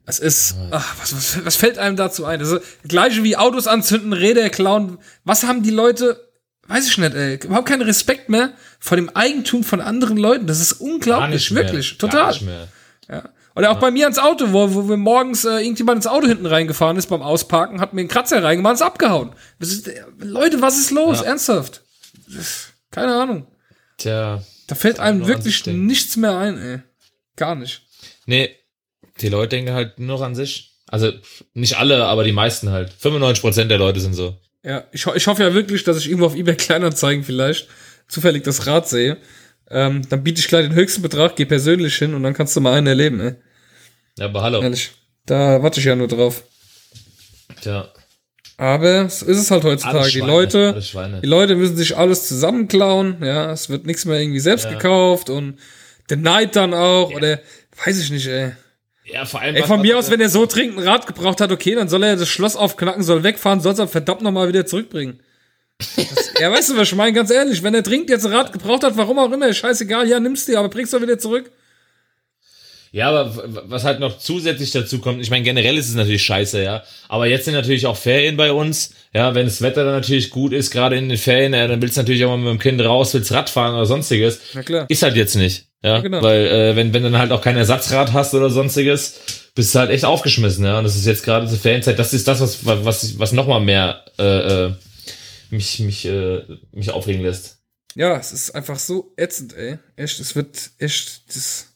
Es ist, ach, was, was, was fällt einem dazu ein? Das ist das gleiche wie Autos anzünden, Räder klauen. Was haben die Leute, weiß ich nicht, ey, überhaupt keinen Respekt mehr vor dem Eigentum von anderen Leuten. Das ist Gar unglaublich, wirklich, Gar total. nicht mehr. Ja. Oder auch bei mir ans Auto, wo, wo wir morgens äh, irgendjemand ins Auto hinten reingefahren ist beim Ausparken, hat mir einen Kratzer reingemacht, ist abgehauen. Ist, Leute, was ist los? Ja. Ernsthaft? Keine Ahnung. Tja. Da fällt einem wirklich nichts mehr ein, ey. Gar nicht. Nee, die Leute denken halt nur noch an sich. Also nicht alle, aber die meisten halt. 95% der Leute sind so. Ja, ich, ich hoffe ja wirklich, dass ich irgendwo auf eBay Kleinanzeigen vielleicht zufällig das Rad sehe. Ähm, dann biete ich gleich den höchsten Betrag, geh persönlich hin und dann kannst du mal einen erleben, ey. Ja, aber hallo. Ehrlich. Da warte ich ja nur drauf. Tja. Aber so ist es halt heutzutage. Die Leute, die Leute müssen sich alles zusammenklauen, ja. Es wird nichts mehr irgendwie selbst gekauft und der Neid dann auch, oder weiß ich nicht, ey. Ja, vor allem. Ey, von mir aus, wenn er so dringend ein Rad gebraucht hat, okay, dann soll er das Schloss aufknacken, soll wegfahren, soll es aber verdammt nochmal wieder zurückbringen. Das, [LAUGHS] ja, weißt du, was ich meine? Ganz ehrlich, wenn er dringend jetzt ein Rad gebraucht hat, warum auch immer, scheißegal, ja, nimmst du, aber bringst du wieder zurück. Ja, aber was halt noch zusätzlich dazu kommt, ich meine, generell ist es natürlich scheiße, ja. Aber jetzt sind natürlich auch Ferien bei uns. Ja, wenn das Wetter dann natürlich gut ist, gerade in den Ferien, ja, dann willst du natürlich auch mal mit dem Kind raus, willst Rad fahren oder sonstiges. Na klar. Ist halt jetzt nicht. Ja, Ja, genau. weil äh, wenn, wenn du dann halt auch kein Ersatzrad hast oder sonstiges, bist du halt echt aufgeschmissen, ja. Und das ist jetzt gerade zur Ferienzeit, das ist das, was, was, was nochmal mehr äh, äh, mich, mich, äh, mich aufregen lässt. Ja, es ist einfach so ätzend, ey. Echt, es wird echt, das,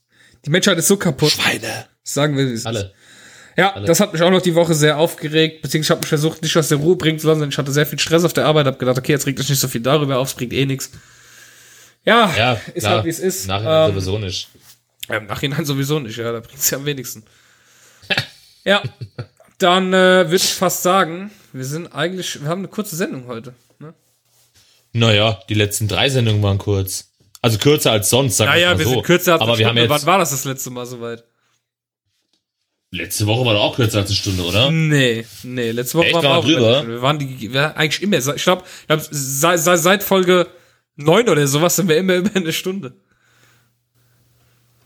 die Menschheit ist so kaputt. Schweine. Sagen wir, es. Alle. Ja, das hat mich auch noch die Woche sehr aufgeregt, beziehungsweise ich habe mich versucht, nicht aus der Ruhe bringen zu lassen, ich hatte sehr viel Stress auf der Arbeit, habe gedacht, okay, jetzt regt euch nicht so viel darüber auf, es bringt eh nichts. Ja, Ja, ist klar. halt wie es ist. Nachher Ähm, sowieso nicht. Ja, Im Nachhinein sowieso nicht, ja, da bringt's ja am wenigsten. [LAUGHS] ja, dann äh, würde ich fast sagen, wir sind eigentlich, wir haben eine kurze Sendung heute. Ne? Naja, die letzten drei Sendungen waren kurz. Also kürzer als sonst, sag Ja, ja, mal wir so. sind kürzer als Aber eine wir haben Stunde. jetzt. Wann war das das letzte Mal soweit? Letzte Woche war doch auch kürzer als eine Stunde, oder? Nee, nee, letzte Woche Echt, waren wir waren auch drüber? über- Wir waren die, wir eigentlich immer, ich glaube, glaub, seit, seit Folge 9 oder sowas sind wir immer über eine Stunde.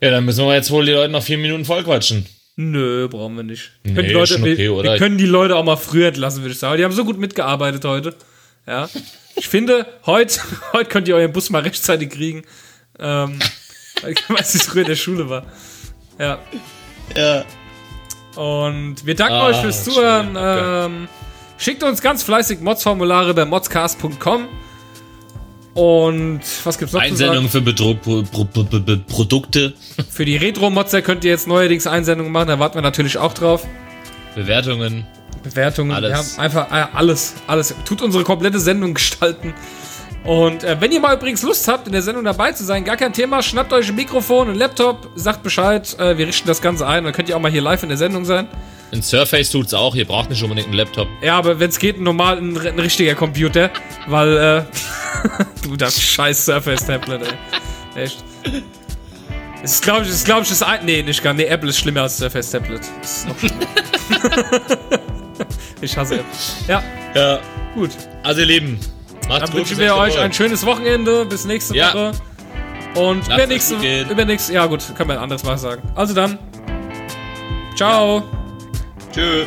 Ja, dann müssen wir jetzt wohl die Leute noch vier Minuten voll quatschen. Nö, brauchen wir nicht. Wir Nee, können, die Leute, okay, wir, wir können die Leute auch mal früher entlassen, würde ich sagen. Die haben so gut mitgearbeitet heute. Ja. Ich finde, heute, [LAUGHS] heute könnt ihr euren Bus mal rechtzeitig kriegen. Ähm, [LAUGHS] weil es früher in der Schule war. Ja. Ja. Und wir danken Ah, euch fürs Zuhören. Ähm, schickt uns ganz fleißig Mods-Formulare bei modscast.com. Und was gibt's noch? Einsendungen für Bedro Pro Pro Pro Pro Produkte, Für die Retro-Modser könnt ihr jetzt neuerdings Einsendungen machen. Da warten wir natürlich auch drauf. Bewertungen. Bewertungen. Alles. Wir haben einfach äh, alles, alles. Tut unsere komplette Sendung gestalten. Und äh, wenn ihr mal übrigens Lust habt, in der Sendung dabei zu sein, gar kein Thema, schnappt euch ein Mikrofon, ein Laptop, sagt Bescheid, äh, wir richten das Ganze ein, dann könnt ihr auch mal hier live in der Sendung sein. Ein Surface tut's auch, ihr braucht nicht unbedingt einen Laptop. Ja, aber wenn es geht, normal, ein, ein richtiger Computer, weil, äh, [LAUGHS] du das scheiß Surface-Tablet, ey. Echt. Das ist, glaube ich, das ist, glaube ich, das ein, nee, nicht gar, nee, Apple ist schlimmer als Surface-Tablet. Das ist noch schlimmer. [LAUGHS] [LAUGHS] ich hasse Apple. Ja, Ja. gut. Also ihr Lieben, macht's Dann wünschen wir euch Woche. ein schönes Wochenende. Bis nächste Ja. Woche. Und übernächste, übernächste, ja gut, kann man ein anderes Mal sagen. Also dann. Ciao. Tschö.